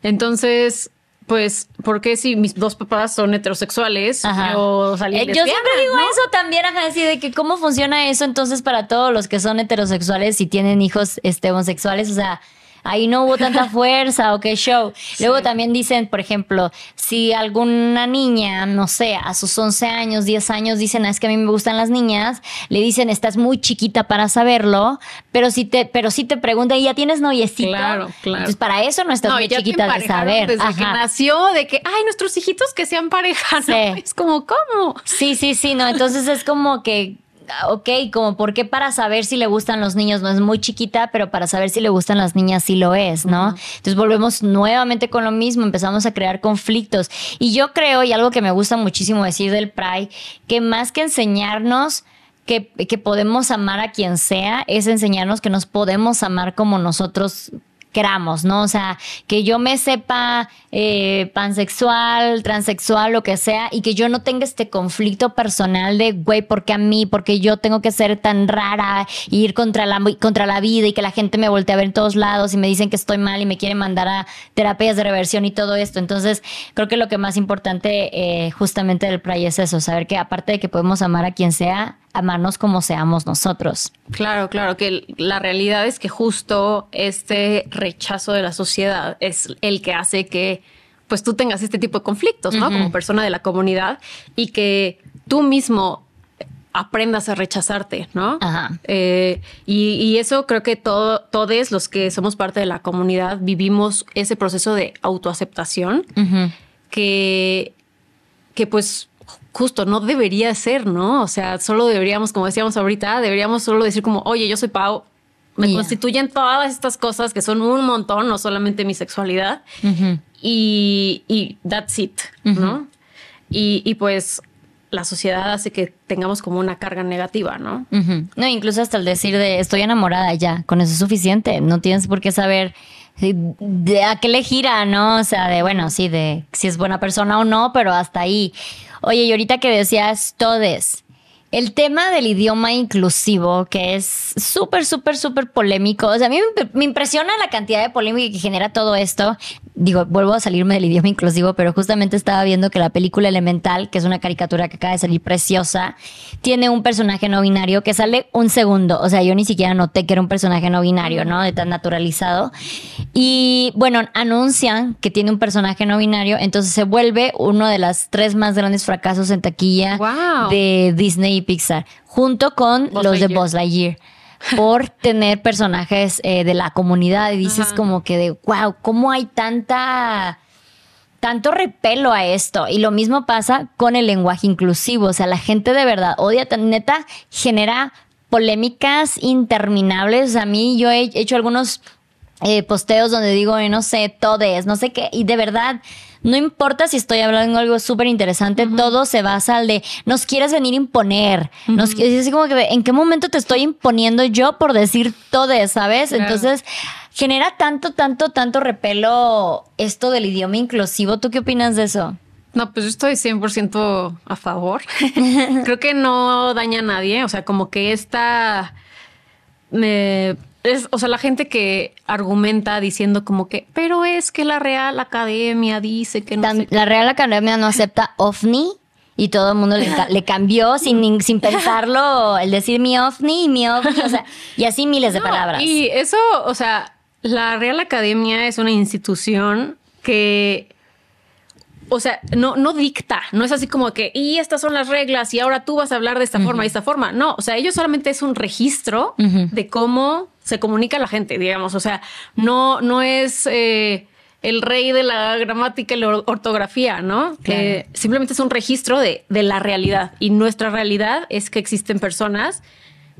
entonces pues, ¿por qué si mis dos papás son heterosexuales o salí eh, Yo siempre digo eso también, ajá, así de que cómo funciona eso entonces para todos los que son heterosexuales y tienen hijos este, homosexuales, o sea, ahí no hubo tanta fuerza o qué show. Luego también dicen, por ejemplo, si alguna niña, no sé, a sus 11 años, 10 años, dicen, ah, es que a mí me gustan las niñas, le dicen, estás muy chiquita para saberlo, pero si te, pero si te preguntan, ¿y ya tienes noviecito? Claro, claro. Entonces, para eso no estás muy chiquita de saber. Desde que nació, de que, ay, nuestros hijitos que sean pareja, Es como, ¿cómo? Sí, sí, sí, no. Entonces es como que ok, como por qué para saber si le gustan los niños no es muy chiquita, pero para saber si le gustan las niñas sí lo es, ¿no? Entonces volvemos nuevamente con lo mismo, empezamos a crear conflictos. Y yo creo, y algo que me gusta muchísimo decir del Pride, que más que enseñarnos... Que, que, podemos amar a quien sea, es enseñarnos que nos podemos amar como nosotros queramos, ¿no? O sea, que yo me sepa eh, pansexual, transexual, lo que sea, y que yo no tenga este conflicto personal de, güey, ¿por qué a mí? Porque yo tengo que ser tan rara e ir contra la, contra la vida y que la gente me voltee a ver en todos lados y me dicen que estoy mal y me quieren mandar a terapias de reversión y todo esto. Entonces, creo que lo que más importante eh, justamente del Pride es eso, saber que aparte de que podemos amar a quien sea, amarnos como seamos nosotros. Claro, claro, que la realidad es que justo este rechazo de la sociedad es el que hace que pues tú tengas este tipo de conflictos, ¿no? Como persona de la comunidad y que tú mismo aprendas a rechazarte, ¿no? Ajá. Eh, y, eso creo que todo, todos los que somos parte de la comunidad vivimos ese proceso de autoaceptación que, que pues justo no debería ser, ¿no? O sea, solo deberíamos, como decíamos ahorita, deberíamos solo decir como, oye, yo soy Pau, me constituyen todas estas cosas que son un montón, no solamente mi sexualidad, y, y, that's it, ¿no? Y, y, pues la sociedad hace que tengamos como una carga negativa, ¿no? No, incluso hasta el decir de estoy enamorada ya, con eso es suficiente, no tienes por qué saber de a qué le gira, ¿no? O sea, de bueno, sí, de si es buena persona o no, pero hasta ahí. Oye, y ahorita que decías todes, el tema del idioma inclusivo, que es súper, súper, súper polémico. O sea, a mí me, impresiona la cantidad de polémica que genera todo esto. Digo, vuelvo a salirme del idioma inclusivo, pero justamente estaba viendo que la película Elemental, que es una caricatura que acaba de salir preciosa, tiene un personaje no binario que sale un segundo. O sea, yo ni siquiera noté que era un personaje no binario, ¿no? De tan naturalizado. Y bueno, anuncian que tiene un personaje no binario, entonces se vuelve uno de los tres más grandes fracasos en taquilla de Disney Pixar, junto con los de Buzz Lightyear por tener personajes eh, de la comunidad y dices como que de wow, ¿cómo hay tanta tanto repelo a esto? Y lo mismo pasa con el lenguaje inclusivo, o sea, la gente de verdad odia, neta, genera polémicas interminables. A mí yo he hecho algunos eh, posteos donde digo, no sé, todes, no sé qué, y de verdad no importa si estoy hablando de algo súper interesante, todo se basa al de nos quieres venir a imponer. Nos quieres así como que en qué momento te estoy imponiendo yo por decir todo, ¿sabes? Entonces genera tanto, tanto, tanto repelo esto del idioma inclusivo. ¿Tú qué opinas de eso? No, pues yo estoy 100% a favor. Creo que no daña a nadie. O sea, como que esta... Me es, o sea, la gente que argumenta diciendo como que, pero es que la Real Academia dice que no. La Real Academia no acepta ovni y todo el mundo le, ca- le cambió sin, sin pensarlo el decir mi ovni y mi ovni, o sea, y así miles de No, palabras. Y eso, o sea, la Real Academia es una institución que, o sea, no, no dicta, no es así como que, y estas son las reglas y ahora tú vas a hablar de esta forma y esta forma. No, o sea, ellos solamente es un registro de cómo se comunica la gente, digamos. O sea, no, no es eh, el rey de la gramática y la or- ortografía, ¿no? Claro. Eh, simplemente es un registro de, de la realidad. Y nuestra realidad es que existen personas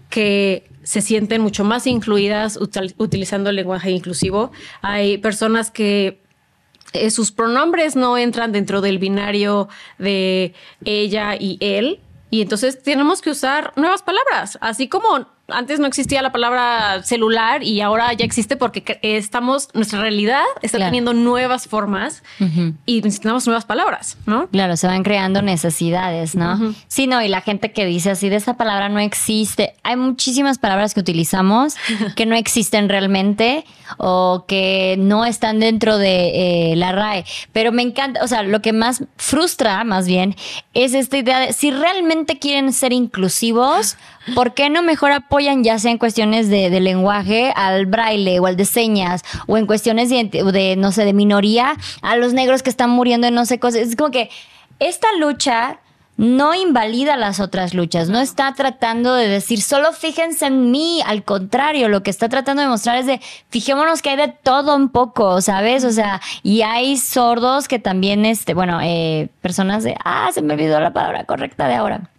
que se sienten mucho más incluidas util- utilizando el lenguaje inclusivo. Hay personas que eh, sus pronombres no entran dentro del binario de ella y él. Y entonces tenemos que usar nuevas palabras, así como antes no existía la palabra celular y ahora ya existe porque estamos, nuestra realidad está Claro. teniendo nuevas formas y necesitamos nuevas palabras, ¿no? Claro, se van creando necesidades, ¿no? Sí, no, y la gente que dice así de esa palabra no existe. Hay muchísimas palabras que utilizamos que no existen realmente o que no están dentro de eh, la RAE. Pero me encanta, o sea, lo que más frustra, más bien, es esta idea de si realmente quieren ser inclusivos, ¿por qué no mejor ya sea en cuestiones de, lenguaje al braille o al de señas o en cuestiones de, de, no sé, de minoría a los negros que están muriendo en no sé cosas? Es como que esta lucha no invalida las otras luchas, no está tratando de decir solo fíjense en mí, al contrario, lo que está tratando de mostrar es de fijémonos que hay de todo un poco, ¿sabes? O sea, y hay sordos que también, este, bueno, eh, personas de, ah, se me olvidó la palabra correcta de ahora.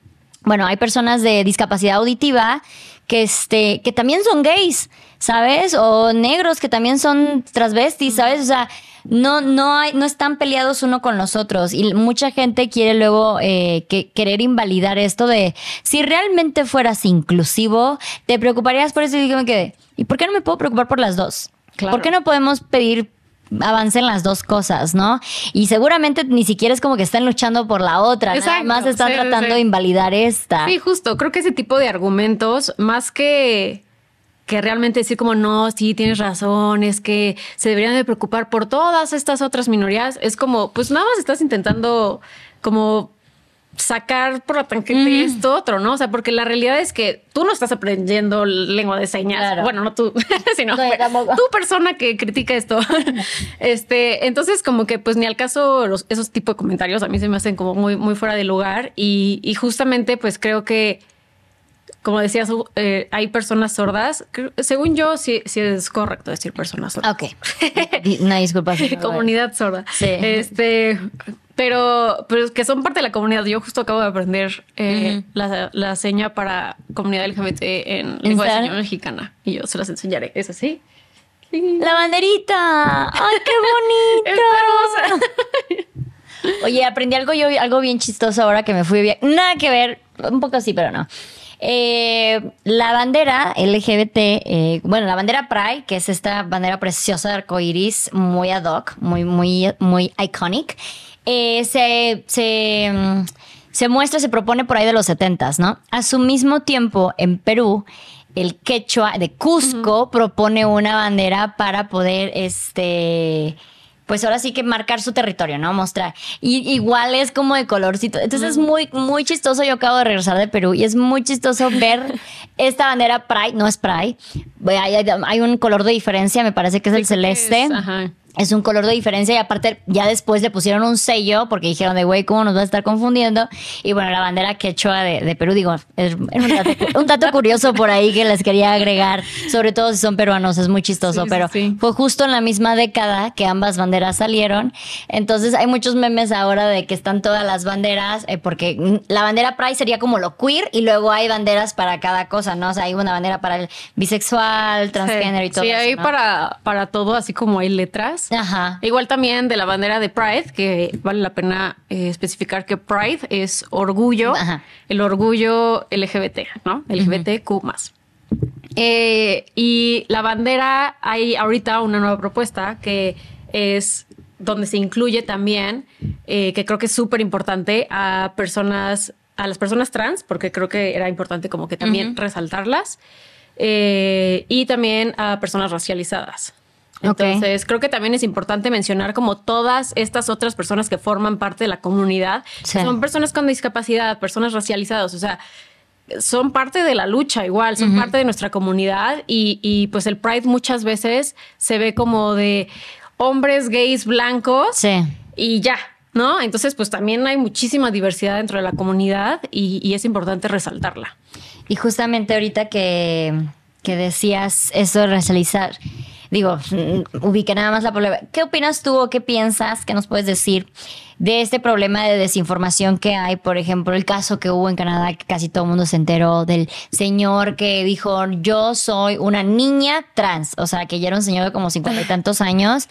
Bueno, hay personas de discapacidad auditiva que, este, que también son gays, ¿sabes? O negros que también son transvestis, ¿sabes? O sea, no, no, hay, no están peleados uno con los otros. Y mucha gente quiere luego eh, que, querer invalidar esto de si realmente fueras inclusivo, te preocuparías por eso y me quedé. ¿Y por qué no me puedo preocupar por las dos? Claro. ¿Por qué no podemos pedir avance en las dos cosas, ¿no? Y seguramente ni siquiera es como que están luchando por la otra, nada Exacto, más están sí, tratando sí. de invalidar esta. Sí, justo. Creo que ese tipo de argumentos, más que que realmente decir como no, sí, tienes razón, es que se deberían de preocupar por todas estas otras minorías, es como, pues nada más estás intentando como sacar por la tangente esto otro, ¿no? O sea, porque la realidad es que tú no estás aprendiendo lengua de señas. Claro. Bueno, no tú, sino No, tú persona que critica esto. este, entonces como que pues ni al caso los- esos tipos de comentarios a mí se me hacen como muy, muy fuera de lugar y, y justamente pues creo que como decías, eh, hay personas sordas. Según yo, sí, sí es correcto decir personas sordas. Ok. Una disculpa. comunidad sorda. Sí. Este, pero, pero que son parte de la comunidad. Yo justo acabo de aprender eh, la, la seña para comunidad LGBT en lengua de señas mexicana. Y yo se las enseñaré. ¿Es así? La banderita. ¡Ay, qué bonito! Oye, aprendí algo yo, algo bien chistoso ahora que me fui bien. Nada que ver, un poco sí, pero no. Eh, la bandera LGBT, eh, bueno, la bandera Pride, que es esta bandera preciosa de arcoiris, muy ad hoc, muy, muy, muy iconic, eh, se, se, mm, se muestra, se propone por ahí de los 70 ¿no? A su mismo tiempo, en Perú, el quechua de Cusco propone una bandera para poder, este pues ahora sí que marcar su territorio, ¿no? Mostrar. Y igual es como de colorcito. Entonces es muy, muy chistoso. Yo acabo de regresar de Perú y es muy chistoso ver esta bandera Pride, no es Pride. Hay, hay- hay un color de diferencia, me parece que es el celeste. es, ajá. Es un color de diferencia y aparte ya después le pusieron un sello porque dijeron de güey, ¿cómo nos va a estar confundiendo? Y bueno, la bandera quechua de, de Perú, digo, es, un, dato, un dato curioso por ahí que les quería agregar, sobre todo si son peruanos, es muy chistoso, Sí, pero sí. fue justo en la misma década que ambas banderas salieron. Entonces hay muchos memes ahora de que están todas las banderas, eh, porque la bandera Pride sería como lo queer y luego hay banderas para cada cosa, ¿no? O sea, hay una bandera para el bisexual, transgénero y todo Sí, eso. hay ¿no? para, para todo, así como hay letras. Ajá. Igual también de la bandera de Pride, que vale la pena eh, especificar que Pride es orgullo, Ajá. el orgullo LGBT, ¿no? LGBTQ más. Eh, y la bandera, hay ahorita una nueva propuesta que es donde se incluye también, eh, que creo que es súper importante, a personas, a las personas trans, porque creo que era importante como que también resaltarlas. eh, y también a personas racializadas. Entonces, creo que también es importante mencionar como todas estas otras personas que forman parte de la comunidad, son personas con discapacidad, personas racializadas, o sea, son parte de la lucha igual, son parte de nuestra comunidad y, y, pues el Pride muchas veces se ve como de hombres gays blancos sí. y ya, ¿no? Entonces pues también hay muchísima diversidad dentro de la comunidad y, y es importante resaltarla. Y justamente ahorita que, que decías eso de racializar, digo, mm, ubique nada más la problema. ¿Qué opinas tú o qué piensas? ¿Qué nos puedes decir de este problema de desinformación que hay? Por ejemplo, el caso que hubo en Canadá, que casi todo el mundo se enteró del señor que dijo, yo soy una niña trans, o sea, que ya era un señor de como cincuenta y tantos años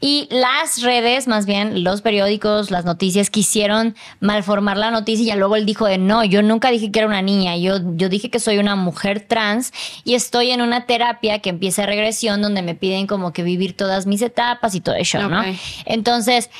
y las redes, más bien los periódicos, las noticias, quisieron malformar la noticia y ya luego él dijo de no, yo nunca dije que era una niña, yo, yo dije que soy una mujer trans y estoy en una terapia que empieza regresión donde me piden como que vivir todas mis etapas y todo eso, ¿no? Entonces...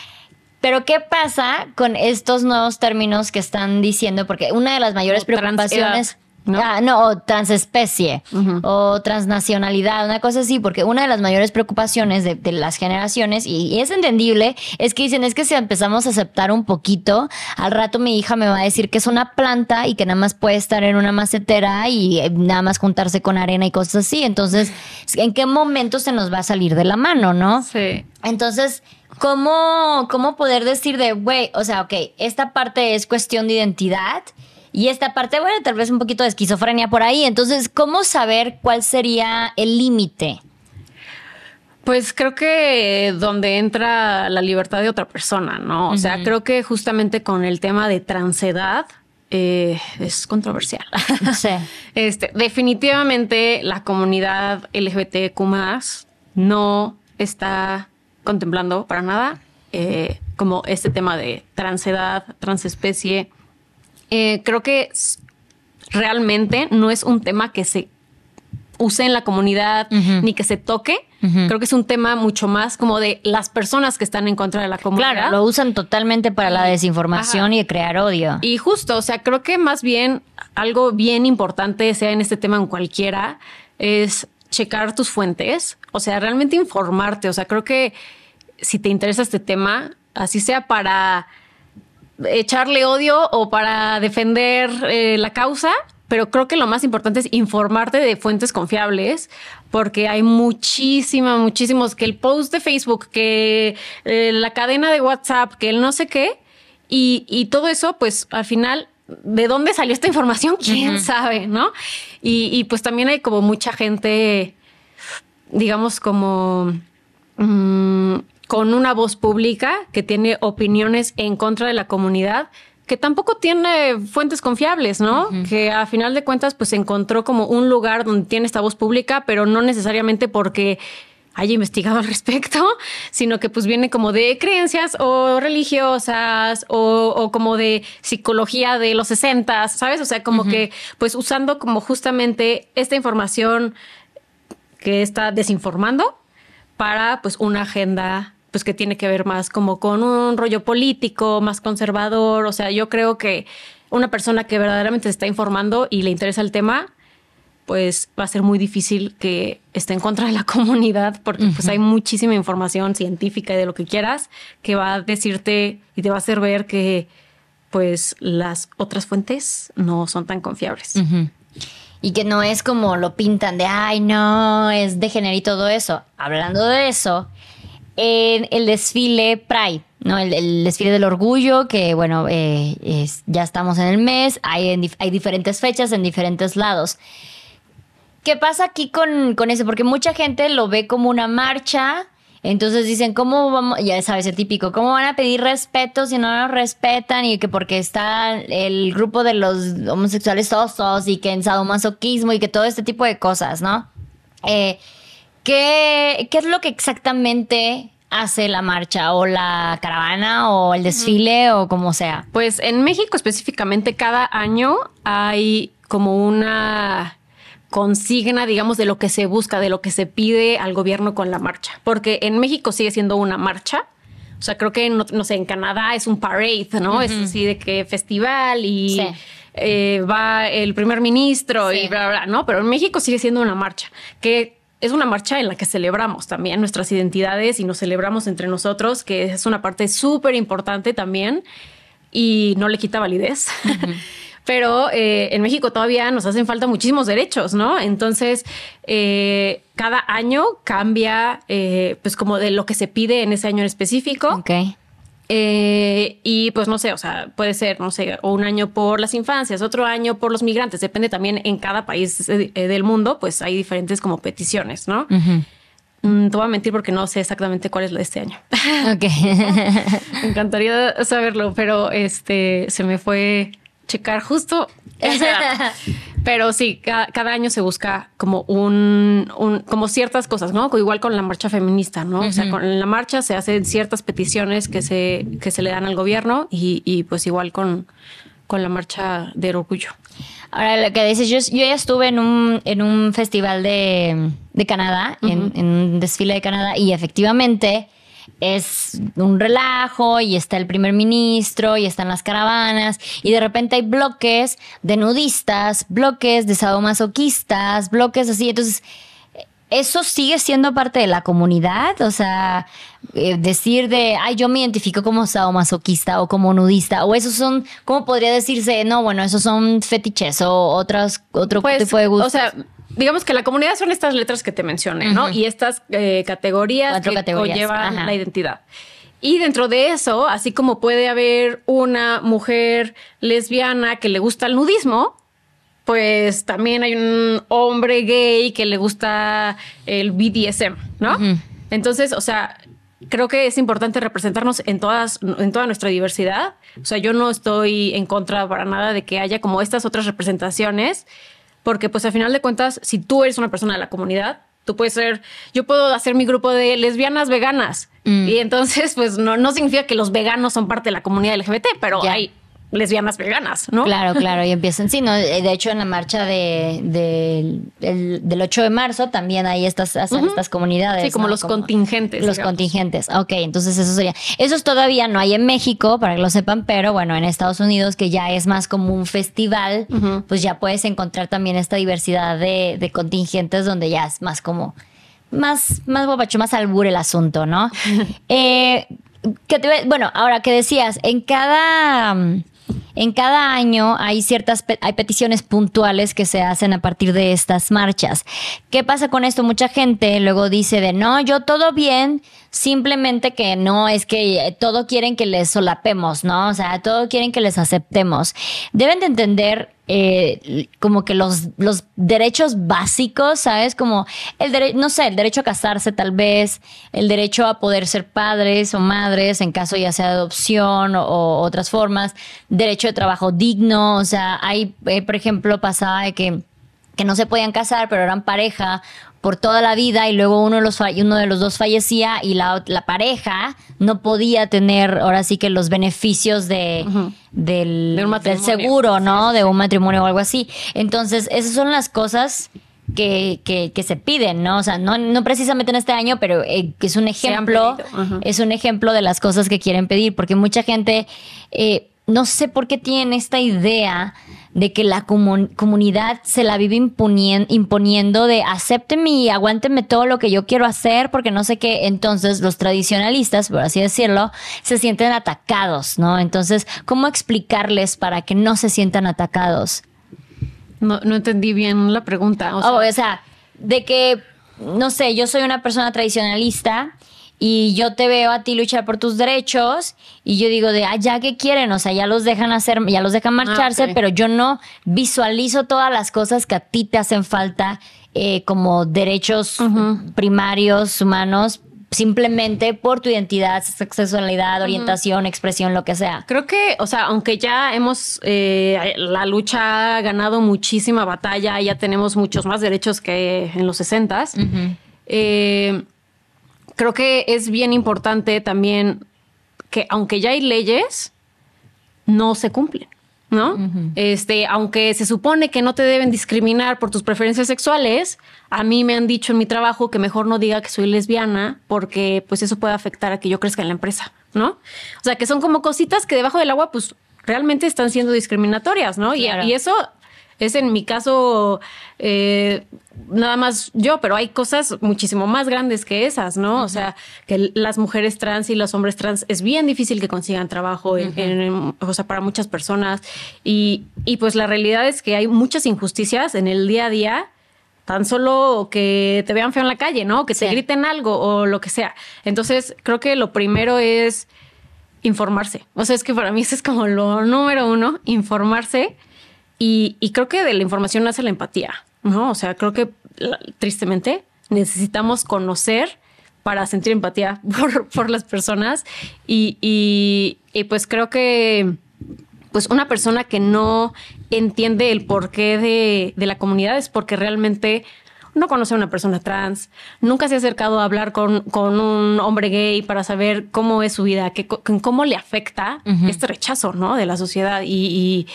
Pero ¿qué pasa con estos nuevos términos que están diciendo? Porque una de las mayores preocupaciones... ¿no? Ah, no, o transespecie o transnacionalidad, una cosa así, porque una de las mayores preocupaciones de, las generaciones, y, es entendible, es que dicen, es que si empezamos a aceptar un poquito, al rato mi hija me va a decir que es una planta y que nada más puede estar en una macetera y eh, nada más juntarse con arena y cosas así. Entonces, ¿en qué momento se nos va a salir de la mano, no? Sí. Entonces, ¿cómo, cómo poder decir de, güey, o sea, ok, esta parte es cuestión de identidad? Y esta parte, bueno, tal vez un poquito de esquizofrenia por ahí. Entonces, ¿cómo saber cuál sería el límite? Pues creo que donde entra la libertad de otra persona, ¿no? O sea, creo que justamente con el tema de transedad, eh, es controversial. Sí. Este, definitivamente la comunidad LGBTQ no está contemplando para nada eh, como este tema de transedad, transespecie eh, creo que realmente no es un tema que se use en la comunidad ni que se toque. Creo que es un tema mucho más como de las personas que están en contra de la comunidad. Claro, lo usan totalmente para la desinformación y y crear odio. Y justo, o sea, creo que más bien algo bien importante, sea en este tema en cualquiera, es checar tus fuentes, o sea, realmente informarte. O sea, creo que si te interesa este tema, así sea para echarle odio o para defender eh, la causa, pero creo que lo más importante es informarte de fuentes confiables, porque hay muchísimas, muchísimos, que el post de Facebook, que eh, la cadena de WhatsApp, que el no sé qué, y, todo eso, pues al final ¿de dónde salió esta información? ¿Quién sabe? ¿No? Y, pues también hay como mucha gente, digamos, como mm, con una voz pública que tiene opiniones en contra de la comunidad, que tampoco tiene fuentes confiables, ¿no? Que a final de cuentas pues encontró como un lugar donde tiene esta voz pública, pero no necesariamente porque haya investigado al respecto, sino que pues viene como de creencias o religiosas o, como de psicología de los 60, ¿sabes? O sea, como que pues usando como justamente esta información que está desinformando para pues una agenda pues que tiene que ver más como con un rollo político, más conservador. O sea, yo creo que una persona que verdaderamente se está informando y le interesa el tema, pues va a ser muy difícil que esté en contra de la comunidad porque pues hay muchísima información científica y de lo que quieras que va a decirte y te va a hacer ver que pues las otras fuentes no son tan confiables. Y que no es como lo pintan de, ay, no, es de género y todo eso. Hablando de eso, en el desfile Pride, ¿no? El, desfile del orgullo, que bueno, eh, ya estamos en el mes, hay, hay diferentes fechas en diferentes lados. ¿Qué pasa aquí con, con eso? Porque mucha gente lo ve como una marcha. Entonces dicen, ¿cómo vamos? Ya sabes, el típico, ¿cómo van a pedir respeto si no nos respetan? Y que porque está el grupo de los homosexuales osos y que en sadomasoquismo y que todo este tipo de cosas, ¿no? Eh, ¿Qué, ¿Qué es lo que exactamente hace la marcha o la caravana o el desfile o como sea? Pues en México específicamente cada año hay como una consigna, digamos, de lo que se busca, de lo que se pide al gobierno con la marcha. Porque en México sigue siendo una marcha. O sea, creo que, no, sé, en Canadá es un parade, ¿no? Es así de que festival y eh, va el primer ministro y bla, bla, ¿no? Pero en México sigue siendo una marcha que es una marcha en la que celebramos también nuestras identidades y nos celebramos entre nosotros, que es una parte súper importante también y no le quita validez. Pero eh, en México todavía nos hacen falta muchísimos derechos, ¿no? Entonces, eh, cada año cambia, eh, pues como de lo que se pide en ese año en específico. Ok. y pues no sé, o sea, puede ser, no sé, un año por las infancias, otro año por los migrantes, depende también en cada país del mundo, pues hay diferentes como peticiones, ¿no? Mm, te voy a mentir porque no sé exactamente cuál es la de este año. Ok. Me encantaría saberlo, pero este se me fue checar justo Pero sí, cada, año se busca como un, como ciertas cosas, ¿no? Igual con la marcha feminista, ¿no? O sea, con la marcha se hacen ciertas peticiones que se, que se le dan al gobierno y, pues igual con, con la marcha del orgullo. Ahora, lo que dices, yo, yo ya estuve en un, en un festival de, Canadá, en, en un desfile de Canadá, y efectivamente es un relajo y está el primer ministro y están las caravanas y de repente hay bloques de nudistas, bloques de sadomasoquistas, bloques así. Entonces, ¿eso sigue siendo parte de la comunidad? O sea, eh, decir de, ay, yo me identifico como sadomasoquista o como nudista, o esos son, ¿cómo podría decirse? No, bueno, esos son fetiches o otras, otro pues, tipo de gustos. O sea, digamos que la comunidad son estas letras que te mencioné, ¿no? Y estas eh, categorías que llevan la identidad. Y dentro de eso, así como puede haber una mujer lesbiana que le gusta el nudismo, pues también hay un hombre gay que le gusta el BDSM, ¿no? Entonces, o sea, creo que es importante representarnos en todas, en toda nuestra diversidad. O sea, yo no estoy en contra para nada de que haya como estas otras representaciones porque pues al final de cuentas, si tú eres una persona de la comunidad, tú puedes ser, yo puedo hacer mi grupo de lesbianas veganas mm. y entonces pues no, no significa que los veganos son parte de la comunidad LGBT, pero hay lesbianas veganas, ¿no? Claro, claro, y empiezan, sí, ¿no? De hecho, en la marcha de, del 8 de marzo también hay estas, estas comunidades. Sí, como los contingentes. Los contingentes, ok, entonces eso sería. Esos todavía no hay en México, para que lo sepan, pero bueno, en Estados Unidos, que ya es más como un festival, pues ya puedes encontrar también esta diversidad de, contingentes donde ya es más como, más, más bobacho, más albur el asunto, ¿no? eh, bueno, ahora que decías, en cada en cada año hay ciertas hay peticiones puntuales que se hacen a partir de estas marchas. ¿Qué pasa con esto? Mucha gente luego dice de no, yo todo bien, simplemente que no es que todo quieren que les solapemos, ¿no? O sea, todo quieren que les aceptemos. Deben de entender eh, como que los, los derechos básicos, ¿sabes? Como el derecho, no sé, el derecho a casarse tal vez, el derecho a poder ser padres o madres en caso ya sea adopción o, otras formas, derecho de trabajo digno, o sea, hay, eh, por ejemplo, pasaba de que que no se podían casar, pero eran pareja por toda la vida y luego uno de los, uno de los dos fallecía y la, la pareja no podía tener ahora sí que los beneficios de, del, del, seguro, ¿no? De un matrimonio o algo así. Entonces, esas son las cosas que, que, se piden, ¿no? O sea, no, no precisamente en este año, pero eh, es un ejemplo, es un ejemplo de las cosas que quieren pedir, porque mucha gente, eh, no sé por qué tienen esta idea de que la comunidad se la vive imponiendo de acépteme y aguánteme todo lo que yo quiero hacer porque no sé qué. Entonces los tradicionalistas, por así decirlo, se sienten atacados, ¿no? Entonces, ¿cómo explicarles para que no se sientan atacados? No, no entendí bien la pregunta. O oh, o sea, de que, no sé, yo soy una persona tradicionalista y yo te veo a ti luchar por tus derechos y yo digo de, ah, ya que quieren, o sea, ya los dejan hacer, ya los dejan marcharse, ah, pero yo no visualizo todas las cosas que a ti te hacen falta eh, como derechos primarios humanos simplemente por tu identidad, sexualidad, orientación, expresión, lo que sea. Creo que, o sea, aunque ya hemos, eh, la lucha ha ganado muchísima batalla, ya tenemos muchos más derechos que en los 60 eh, creo que es bien importante también que aunque ya hay leyes, no se cumplen. ¿no? Este, aunque se supone que no te deben discriminar por tus preferencias sexuales, a mí me han dicho en mi trabajo que mejor no diga que soy lesbiana porque pues eso puede afectar a que yo crezca en la empresa, ¿no? O sea, que son como cositas que debajo del agua pues realmente están siendo discriminatorias, ¿no? Y, y, eso es en mi caso eh, nada más yo, pero hay cosas muchísimo más grandes que esas, ¿no? O sea, que las mujeres trans y los hombres trans es bien difícil que consigan trabajo, en, o sea, para muchas personas. Y, y pues la realidad es que hay muchas injusticias en el día a día tan solo que te vean feo en la calle, ¿no? Que te griten algo o lo que sea. Entonces, creo que lo primero es informarse. O sea, es que para mí eso es como lo número uno, informarse y, creo que de la información nace la empatía, ¿no? O sea, creo que tristemente necesitamos conocer para sentir empatía por, las personas y, y, pues creo que pues una persona que no entiende el porqué de, de, la comunidad es porque realmente no conoce a una persona trans, nunca se ha acercado a hablar con, con un hombre gay para saber cómo es su vida, que, cómo le afecta este rechazo ¿no? de la sociedad y, y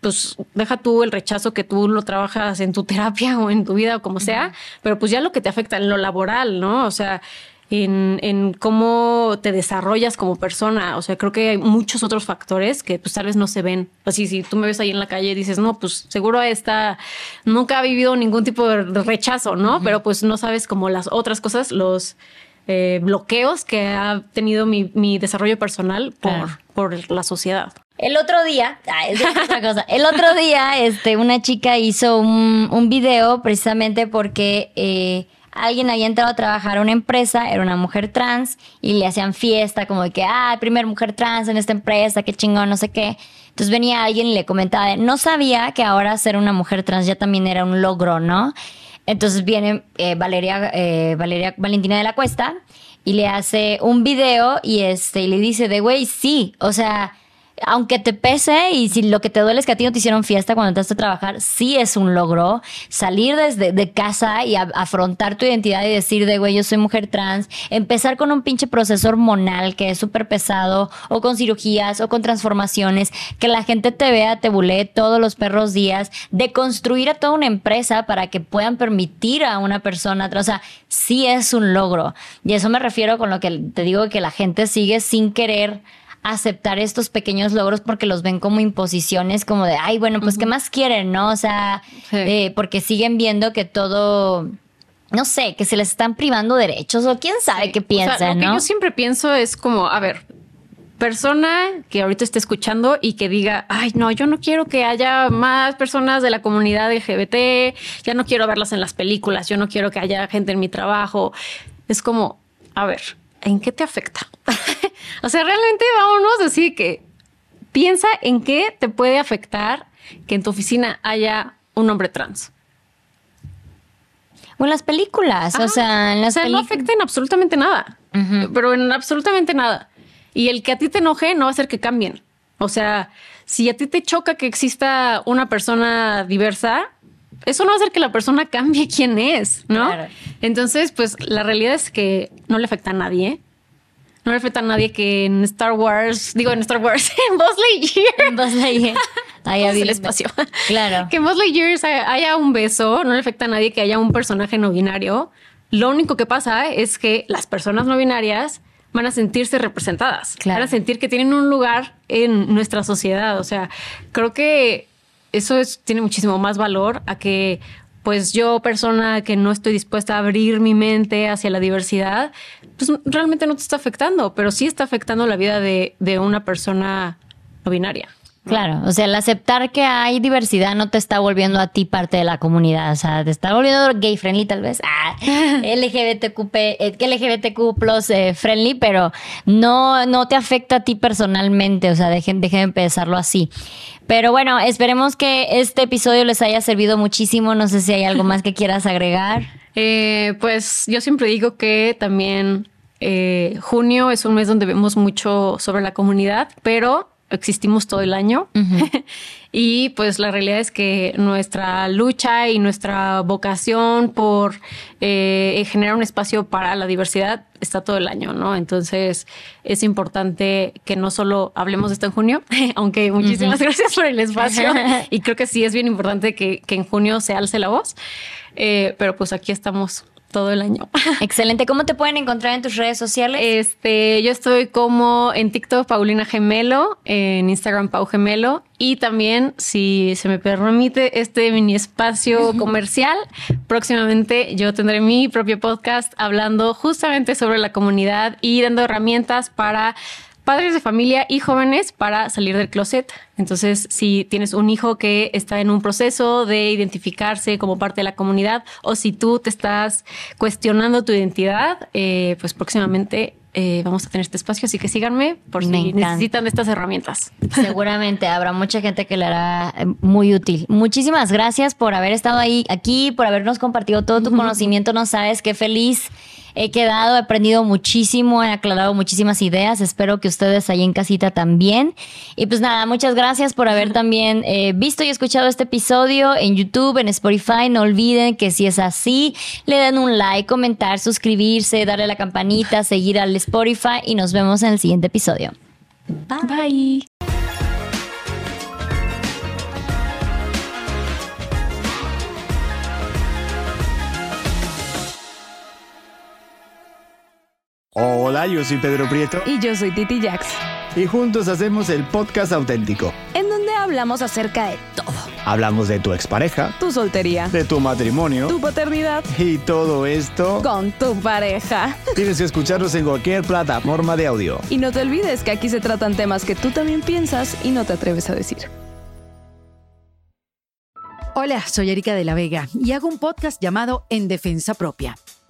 pues deja tú el rechazo que tú lo trabajas en tu terapia o en tu vida o como sea, pero pues ya lo que te afecta en lo laboral, ¿no? O sea, en, en, cómo te desarrollas como persona. O sea, creo que hay muchos otros factores que pues tal vez no se ven. Así, si tú me ves ahí en la calle y dices, no, pues seguro esta nunca ha vivido ningún tipo de rechazo, ¿no? Pero pues no sabes como las otras cosas, los eh, bloqueos que ha tenido mi, desarrollo personal por, por la sociedad. El otro día, es otra cosa. El otro día, este, una chica hizo un, un video precisamente porque eh, alguien había entrado a trabajar a una empresa, era una mujer trans, y le hacían fiesta, como de que, ah, primer mujer trans en esta empresa, qué chingón, no sé qué. Entonces venía alguien y le comentaba, no sabía que ahora ser una mujer trans ya también era un logro, ¿no? Entonces viene eh, Valeria, eh, Valeria Valentina de la Cuesta y le hace un video y este y le dice de güey, sí, o sea, aunque te pese y si lo que te duele es que a ti no te hicieron fiesta cuando entraste a trabajar, sí es un logro salir desde de casa y afrontar tu identidad y decir de, güey, yo soy mujer trans, empezar con un pinche proceso hormonal que es súper pesado o con cirugías o con transformaciones, que la gente te vea, te bulee todos los perros días, de construir a toda una empresa para que puedan permitir a una persona, o sea, sí es un logro. Y eso me refiero con lo que te digo que la gente sigue sin querer aceptar estos pequeños logros porque los ven como imposiciones, como de, ay, bueno, pues, ¿qué más quieren, no? O sea, eh, porque siguen viendo que todo no sé, que se les están privando derechos o quién sabe qué piensan, lo que yo siempre pienso es como, a ver, persona que ahorita esté escuchando y que diga, ay, no, yo no quiero que haya más personas de la comunidad LGBT, ya no quiero verlas en las películas, yo no quiero que haya gente en mi trabajo. Es como, a ver, ¿en qué te afecta? o sea, realmente vámonos así que piensa en qué te puede afectar que en tu oficina haya un hombre trans. O en las películas, o sea, en las o sea, no afecta en absolutamente nada, pero en absolutamente nada. Y el que a ti te enoje no va a hacer que cambien. O sea, si a ti te choca que exista una persona diversa, eso no va a hacer que la persona cambie quién es, ¿no? Entonces, pues la realidad es que no le afecta a nadie. No le afecta a nadie que en Star Wars, digo en Star Wars, en Buzz Lightyear. En Buzz Lightyear. Ahí el espacio. Claro. Que en Buzz Lightyear haya un beso, no le afecta a nadie que haya un personaje no binario. Lo único que pasa es que las personas no binarias van a sentirse representadas, claro. van a sentir que tienen un lugar en nuestra sociedad. O sea, creo que eso tiene muchísimo más valor a que pues yo, persona que no estoy dispuesta a abrir mi mente hacia la diversidad, pues realmente no te está afectando, pero sí está afectando la vida de, de una persona no binaria. Claro, o sea, el aceptar que hay diversidad no te está volviendo a ti parte de la comunidad, o sea, te está volviendo gay friendly tal vez, ah, LGBTQ, eh, LGBTQ plus eh, friendly, pero no, no te afecta a ti personalmente, o sea, dejen, dejen de pensarlo así. Pero bueno, esperemos que este episodio les haya servido muchísimo, no sé si hay algo más que quieras agregar. Eh, pues yo siempre digo que también junio es un mes donde vemos mucho sobre la comunidad, pero existimos todo el año. y pues la realidad es que nuestra lucha y nuestra vocación por eh, generar un espacio para la diversidad está todo el año, ¿no? Entonces es importante que no solo hablemos de esto en junio, aunque muchísimas gracias por el espacio. y creo que sí es bien importante que, en junio se alce la voz. Eh, pero pues aquí estamos todo el año. Excelente. ¿Cómo te pueden encontrar en tus redes sociales? Este, yo estoy como en TikTok Paulina Gemelo, en Instagram Pau Gemelo y también, si se me permite este mini espacio comercial, próximamente yo tendré mi propio podcast hablando justamente sobre la comunidad y dando herramientas para padres de familia y jóvenes para salir del closet. Entonces, si tienes un hijo que está en un proceso de identificarse como parte de la comunidad o si tú te estás cuestionando tu identidad, eh, pues próximamente eh, vamos a tener este espacio, así que síganme por si necesitan estas herramientas. Seguramente habrá mucha gente que le hará eh, muy útil. Muchísimas gracias por haber estado ahí aquí, por habernos compartido todo tu conocimiento. No sabes qué feliz he quedado, he aprendido muchísimo, he aclarado muchísimas ideas. Espero que ustedes ahí en casita también. Y pues nada, muchas gracias por haber también eh, visto y escuchado este episodio en YouTube, en Spotify. No olviden que si es así, le den un like, comentar, suscribirse, darle la campanita, seguir al Spotify y nos vemos en el siguiente episodio. Bye. Hola, yo soy Pedro Prieto. Y yo soy Titi Jax. Y juntos hacemos el podcast auténtico. En donde hablamos acerca de todo. Hablamos de tu expareja. Tu soltería. De tu matrimonio. Tu paternidad. Y todo esto. Con tu pareja. Tienes que escucharnos en cualquier plataforma de audio. Y no te olvides que aquí se tratan temas que tú también piensas y no te atreves a decir. Hola, soy Erika de la Vega y hago un podcast llamado En Defensa Propia